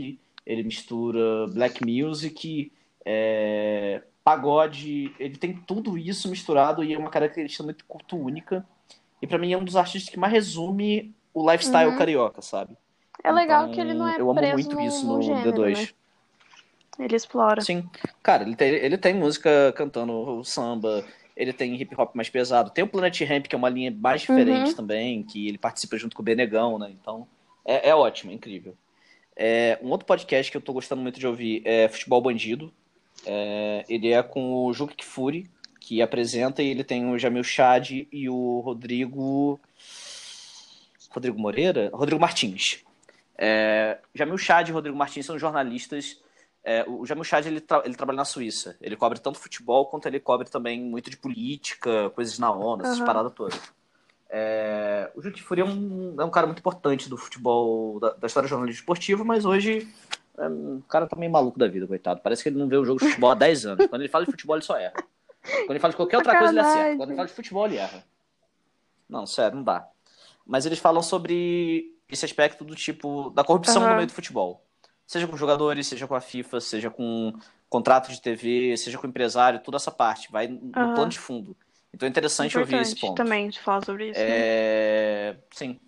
Speaker 1: ele mistura black music, é, pagode, ele tem tudo isso misturado e é uma característica muito culto única. E pra mim é um dos artistas que mais resume o lifestyle
Speaker 2: Uhum.
Speaker 1: carioca, sabe?
Speaker 2: É legal
Speaker 1: Então,
Speaker 2: que ele não é
Speaker 1: Eu amo muito isso
Speaker 2: no
Speaker 1: no
Speaker 2: gênero,
Speaker 1: D2.
Speaker 2: né? Ele explora.
Speaker 1: Sim. Cara, ele tem, ele tem música cantando samba, ele tem hip hop mais pesado. Tem o Planet Ramp, que é uma linha mais diferente
Speaker 2: Uhum.
Speaker 1: também, que ele participa junto com o Benegão, né? Então, é, é ótimo, é incrível. É, um outro podcast que eu tô gostando muito de ouvir é Futebol Bandido. É, ele é com o Juque Kfouri, que apresenta, e ele tem o Jamil Chad e o Rodrigo. Rodrigo Moreira? Rodrigo Martins. É, Jamil Chad e Rodrigo Martins são jornalistas. É, o Jamil Chad ele, tra- ele trabalha na Suíça. Ele cobre tanto futebol quanto ele cobre também muito de política, coisas na ONU, essas
Speaker 2: Aham.
Speaker 1: paradas todas. É, o Juque Furi é um, é um cara muito importante do futebol, da, da história do jornalismo esportivo, mas hoje é, o cara tá meio maluco da vida, coitado. Parece que ele não vê um jogo de futebol há 10 anos. Quando ele fala de futebol, ele só erra. Quando ele fala de qualquer outra coisa, ele acerta.
Speaker 2: Sacanagem.
Speaker 1: Quando ele fala de futebol, ele erra. Não, sério, não dá. Mas eles falam sobre esse aspecto do tipo da corrupção
Speaker 2: Aham.
Speaker 1: no meio do futebol. Seja com jogadores, seja com a FIFA, seja com contrato de TV, seja com empresário, toda essa parte. Vai no plano de fundo. Então é interessante ouvir esse
Speaker 2: Importante
Speaker 1: ponto.
Speaker 2: também de falar sobre isso. né?
Speaker 1: É... Sim.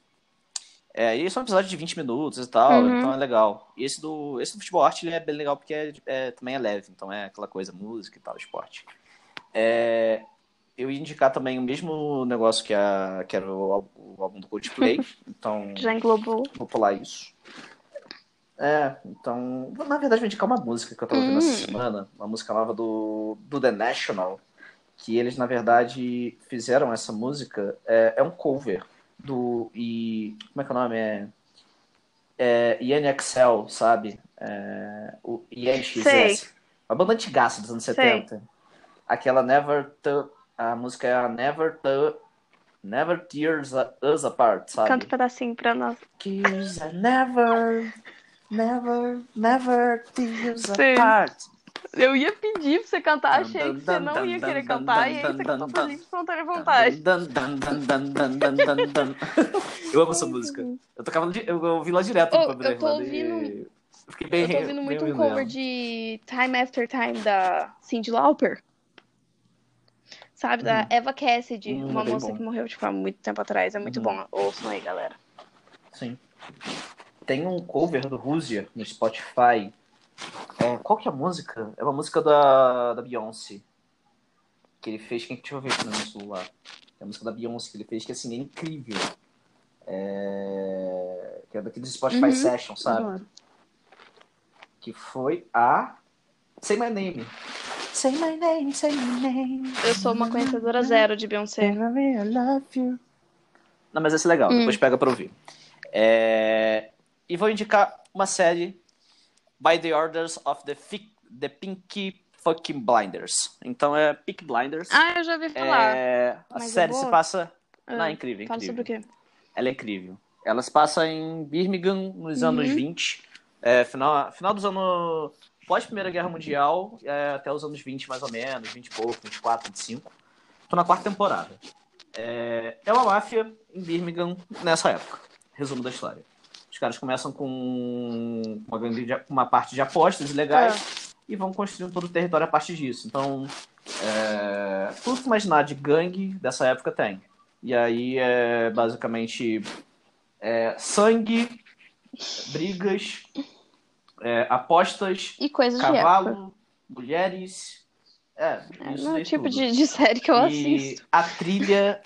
Speaker 1: É, e são episódios de 20 minutos e tal,
Speaker 2: Uhum.
Speaker 1: então é legal. E esse do, esse do futebol arte ele é bem legal porque é, é- também é leve, então é aquela coisa, música e tal, esporte. É, eu ia indicar também o mesmo negócio que, a, que era o, o álbum do Coldplay. Então,
Speaker 2: Já englobou.
Speaker 1: vou pular isso. É, então. Na verdade, vou indicar uma música que eu tava ouvindo essa
Speaker 2: Hum.
Speaker 1: semana. Uma música nova do, do The National. Que eles, na verdade, fizeram essa música. É, é um cover do. E, como é que é o nome? É. É Ian Excel, sabe? É, o INXS.
Speaker 2: Sei.
Speaker 1: Uma banda antigaça dos anos
Speaker 2: Sei.
Speaker 1: 70. Aquela Never. A música é a Never. Never Tears Us Apart, sabe?
Speaker 2: Canta um pedacinho pra nós.
Speaker 1: Are never, never, never tears
Speaker 2: Sim.
Speaker 1: apart.
Speaker 2: Eu ia pedir pra você cantar, achei que você não ia querer cantar, e aí você cantou
Speaker 1: dun,
Speaker 2: por espontânea vontade.
Speaker 1: Eu amo essa música. Eu tocava, eu ouvi lá direto
Speaker 2: Oh,
Speaker 1: no
Speaker 2: eu tô
Speaker 1: Irlanda e
Speaker 2: ouvindo-
Speaker 1: eu Fiquei bem
Speaker 2: Eu tô ouvindo muito um
Speaker 1: ouvindo
Speaker 2: cover de Time After Time da Cyndi Lauper. Sabe, da
Speaker 1: Hum.
Speaker 2: Eva Cassidy,
Speaker 1: Hum,
Speaker 2: uma
Speaker 1: é
Speaker 2: moça
Speaker 1: bom.
Speaker 2: que morreu, tipo, há muito tempo atrás. É muito
Speaker 1: Uhum.
Speaker 2: bom. Ouçam aí, galera.
Speaker 1: Sim. Tem um cover do Rússia no Spotify. É, qual que é a música? É uma música da, da Beyoncé. Que ele fez. Quem deixa eu ver aqui no meu celular. É a música da Beyoncé que ele fez, que assim, é incrível. É... Que é daqueles Spotify
Speaker 2: Uhum.
Speaker 1: Session, sabe?
Speaker 2: Adoro.
Speaker 1: Que foi a. Say My Name. Say My Name, Say My Name.
Speaker 2: Eu sou uma conhecedora zero de Beyoncé.
Speaker 1: I love you. Não, mas esse é legal,
Speaker 2: Hum.
Speaker 1: depois pega pra ouvir. É, E vou indicar uma série By the Orders of the, Fi- the Pinky Fucking Blinders. Então é Peak Blinders.
Speaker 2: Ah, eu já ouvi falar.
Speaker 1: É, A
Speaker 2: Mas é
Speaker 1: série se
Speaker 2: boa?
Speaker 1: passa.
Speaker 2: Ah,
Speaker 1: Não, é incrível,
Speaker 2: Fala
Speaker 1: incrível.
Speaker 2: sobre o quê?
Speaker 1: Ela é incrível. Ela se passa em Birmingham nos
Speaker 2: Uhum.
Speaker 1: anos 20. É, final, final dos anos. Pós Primeira Guerra Mundial, é, até os anos 20, mais ou menos, 20 e pouco, 24, 25. Tô na quarta temporada. É, é uma máfia em Birmingham nessa época. Resumo da história. Os caras começam com uma, gangue de- uma parte de apostas ilegais e vão construindo todo o território a partir disso. Então, é, tudo que imaginar de gangue dessa época tem. E aí é basicamente é, sangue, brigas, é, apostas,
Speaker 2: E coisas
Speaker 1: cavalo, mulheres. É,
Speaker 2: É,
Speaker 1: isso
Speaker 2: é o tipo de, de série que eu
Speaker 1: E
Speaker 2: assisto.
Speaker 1: a trilha.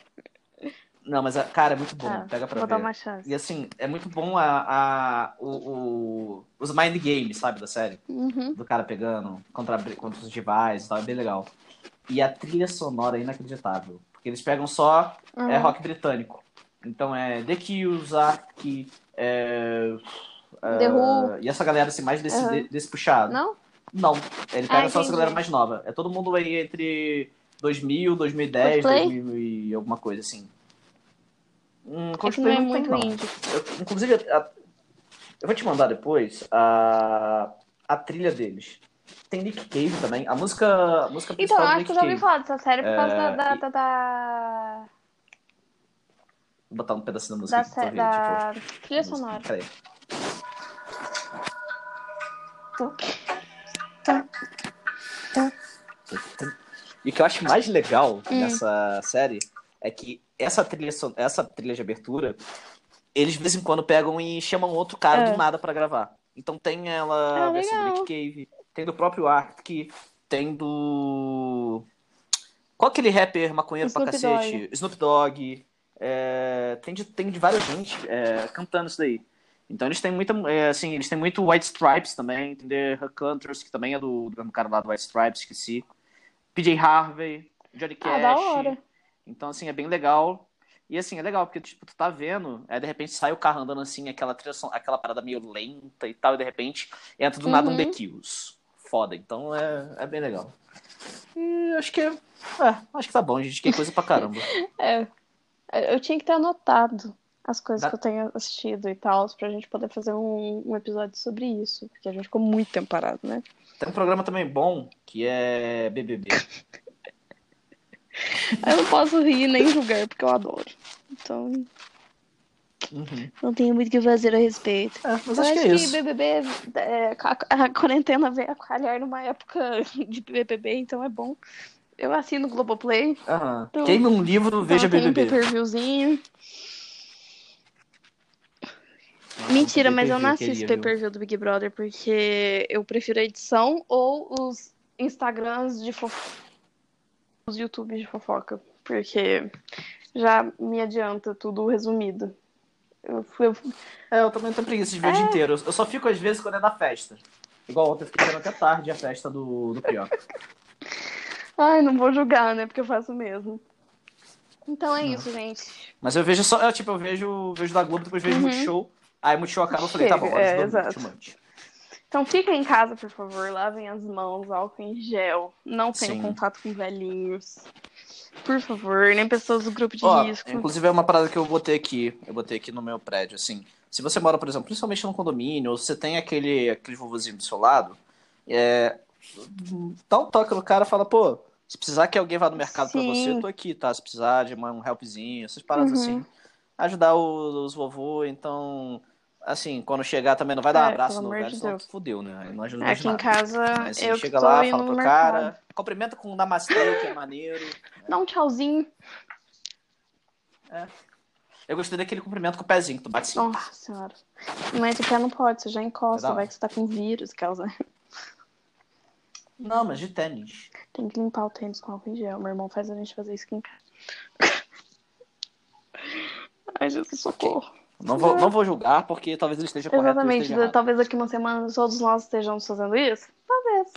Speaker 1: Não, mas, a, cara, é muito bom.
Speaker 2: Ah,
Speaker 1: Pega pra
Speaker 2: vou
Speaker 1: ver.
Speaker 2: dar uma chance.
Speaker 1: E assim, é muito bom a, a, o, o- os mind games, sabe, da série.
Speaker 2: Uhum.
Speaker 1: Do cara pegando contra, contra os rivais e tal, é bem legal. E a trilha sonora é inacreditável. Porque eles pegam só
Speaker 2: Uhum.
Speaker 1: é rock britânico. Então é The Kills, Ark, é, é,
Speaker 2: The Who.
Speaker 1: E essa galera assim, mais desse,
Speaker 2: Uhum.
Speaker 1: de- desse puxado.
Speaker 2: Não?
Speaker 1: Não, ele pega
Speaker 2: Ah,
Speaker 1: só essa galera mais nova. É todo mundo aí entre 2000, 2010,
Speaker 2: Coldplay?
Speaker 1: 2000 e alguma coisa assim. Hum,
Speaker 2: É que não é muito
Speaker 1: não.
Speaker 2: indie.
Speaker 1: Eu- inclusive, a- eu vou te mandar depois a, a trilha deles. Tem Nick Cave também. A música, a música
Speaker 2: Então,
Speaker 1: principal
Speaker 2: eu
Speaker 1: do
Speaker 2: acho que eu já ouvi falar dessa série por causa
Speaker 1: É,
Speaker 2: da, da,
Speaker 1: e-
Speaker 2: da,
Speaker 1: Vou botar um pedacinho da música
Speaker 2: da,
Speaker 1: aqui
Speaker 2: da
Speaker 1: tipo,
Speaker 2: trilha
Speaker 1: música.
Speaker 2: sonora.
Speaker 1: Peraí. E o que eu acho mais legal
Speaker 2: Hum.
Speaker 1: nessa série é que essa trilha, essa trilha de abertura, eles de vez em quando pegam e chamam outro cara
Speaker 2: É.
Speaker 1: do nada pra gravar. Então tem ela,
Speaker 2: Ah,
Speaker 1: versão do. Nick Cave, tem do próprio Ark, tem do. Qual aquele rapper maconheiro pra
Speaker 2: Snoop
Speaker 1: cacete?
Speaker 2: Dogg.
Speaker 1: Snoop Dogg. É, tem, de, tem de várias gente é, cantando isso daí. Então eles têm muita. é, assim, eles têm muito White Stripes também, The Hunters, que também é do, do cara lá do White Stripes, esqueci. PJ Harvey, Johnny Cash.
Speaker 2: Ah, da hora.
Speaker 1: Então, assim, é bem legal. E assim, é legal, porque, tipo, tu tá vendo, aí de repente sai o carro andando assim, aquela trilha aquela parada meio lenta e tal, e de repente entra do nada um
Speaker 2: Uhum.
Speaker 1: The Kills. Foda, então é, é bem legal. E acho que é, é, acho que tá bom, gente, que coisa pra caramba.
Speaker 2: É. Eu tinha que ter anotado as coisas
Speaker 1: Dá-
Speaker 2: que eu tenho assistido e tal, pra gente poder fazer um, um episódio sobre isso. Porque a gente ficou muito tempo parado, né?
Speaker 1: Tem um programa também bom, que é BBB.
Speaker 2: Eu não posso rir nem julgar, porque eu adoro. Então,
Speaker 1: Uhum.
Speaker 2: não tenho muito o que fazer a respeito.
Speaker 1: É, mas
Speaker 2: eu
Speaker 1: acho que é isso.
Speaker 2: BBB, é, a, a quarentena veio a calhar numa época de BBB, então é bom. Eu assino o Globoplay,
Speaker 1: Aham.
Speaker 2: Então-
Speaker 1: Queime um livro, veja
Speaker 2: então tem um
Speaker 1: BBB.
Speaker 2: pay-per-viewzinho.
Speaker 1: Nossa,
Speaker 2: Mentira, mas eu não assisto
Speaker 1: queria, viu?
Speaker 2: pay-per-view do Big Brother porque eu prefiro a edição ou os Instagrams de fofo. os YouTubes de fofoca, porque já me adianta tudo resumido. Eu, fui- eu-
Speaker 1: É, eu também tenho preguiça de ver o dia inteiro. Eu só fico às vezes quando é da festa. Igual ontem eu fiquei até tarde a festa do, do Prior.
Speaker 2: Ai, não vou julgar, né? Porque eu faço mesmo. Então é isso, gente.
Speaker 1: Mas eu vejo só, eu, tipo, eu vejo, vejo da Globo, depois vejo
Speaker 2: Uhum.
Speaker 1: Multishow. Aí Multishow acaba, eu falei, tá bom, hora
Speaker 2: é, exato. Então fiquem em casa, por favor. Lavem as mãos, álcool em gel. Não tenham contato com velhinhos. Por favor, nem pessoas do grupo de
Speaker 1: Ó,
Speaker 2: risco.
Speaker 1: inclusive é uma parada que eu botei aqui, eu botei aqui no meu prédio, assim. Se você mora, por exemplo, principalmente num condomínio, ou você tem aquele, aquele vovozinho do seu lado, é, dá um toque no cara e fala, pô, se precisar que alguém vá no mercado pra
Speaker 2: Sim.
Speaker 1: você, eu tô aqui, tá? Se precisar de uma- um helpzinho, essas paradas
Speaker 2: Uhum.
Speaker 1: assim. Ajudar os, os vovô, então, assim, quando chegar também não vai dar um
Speaker 2: É,
Speaker 1: abraço no velho,
Speaker 2: de
Speaker 1: senão
Speaker 2: Deus.
Speaker 1: fudeu, né? Não ajuda
Speaker 2: Aqui em casa,
Speaker 1: Mas assim,
Speaker 2: eu
Speaker 1: chega lá, fala pro
Speaker 2: mercado.
Speaker 1: cara, cumprimenta com um namastê, que é maneiro.
Speaker 2: Dá um tchauzinho.
Speaker 1: Eu gostei daquele cumprimento com o pezinho, que tu bate assim.
Speaker 2: Nossa senhora. Mas o pé não pode, você já encosta,
Speaker 1: É
Speaker 2: vai que você tá com vírus, causa.
Speaker 1: Não, mas de tênis.
Speaker 2: Tem que limpar o tênis com álcool em gel. Meu irmão faz a gente fazer isso aqui em casa. Ai, Jesus, socorro.
Speaker 1: Não vou, não vou julgar, porque talvez ele esteja correto
Speaker 2: Exatamente.
Speaker 1: esteja errado.
Speaker 2: Talvez daqui uma semana todos nós estejamos fazendo isso. Talvez.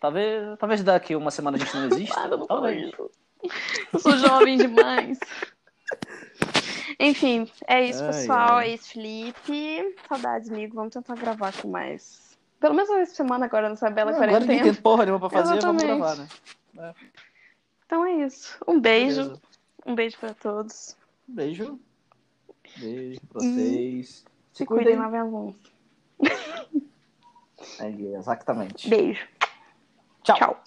Speaker 1: Talvez, talvez daqui uma semana a gente não exista.
Speaker 2: Para, não
Speaker 1: talvez.
Speaker 2: Eu sou jovem demais. Enfim, é isso,
Speaker 1: Ai,
Speaker 2: pessoal.
Speaker 1: ai.
Speaker 2: É isso, Felipe. Saudades, amigo. Vamos tentar gravar com mais. Pelo menos uma semana agora nessa bela
Speaker 1: Agora ninguém
Speaker 2: quarentena.
Speaker 1: tem porra nenhuma pra fazer,
Speaker 2: Exatamente.
Speaker 1: vamos gravar, né?
Speaker 2: Então é isso. Um beijo.
Speaker 1: Beleza.
Speaker 2: Um beijo pra todos.
Speaker 1: Beijo. Beijo pra
Speaker 2: E-
Speaker 1: vocês.
Speaker 2: Se cuidem, lavem as mãos.
Speaker 1: É, exatamente.
Speaker 2: Beijo.
Speaker 1: Tchau.
Speaker 2: Tchau.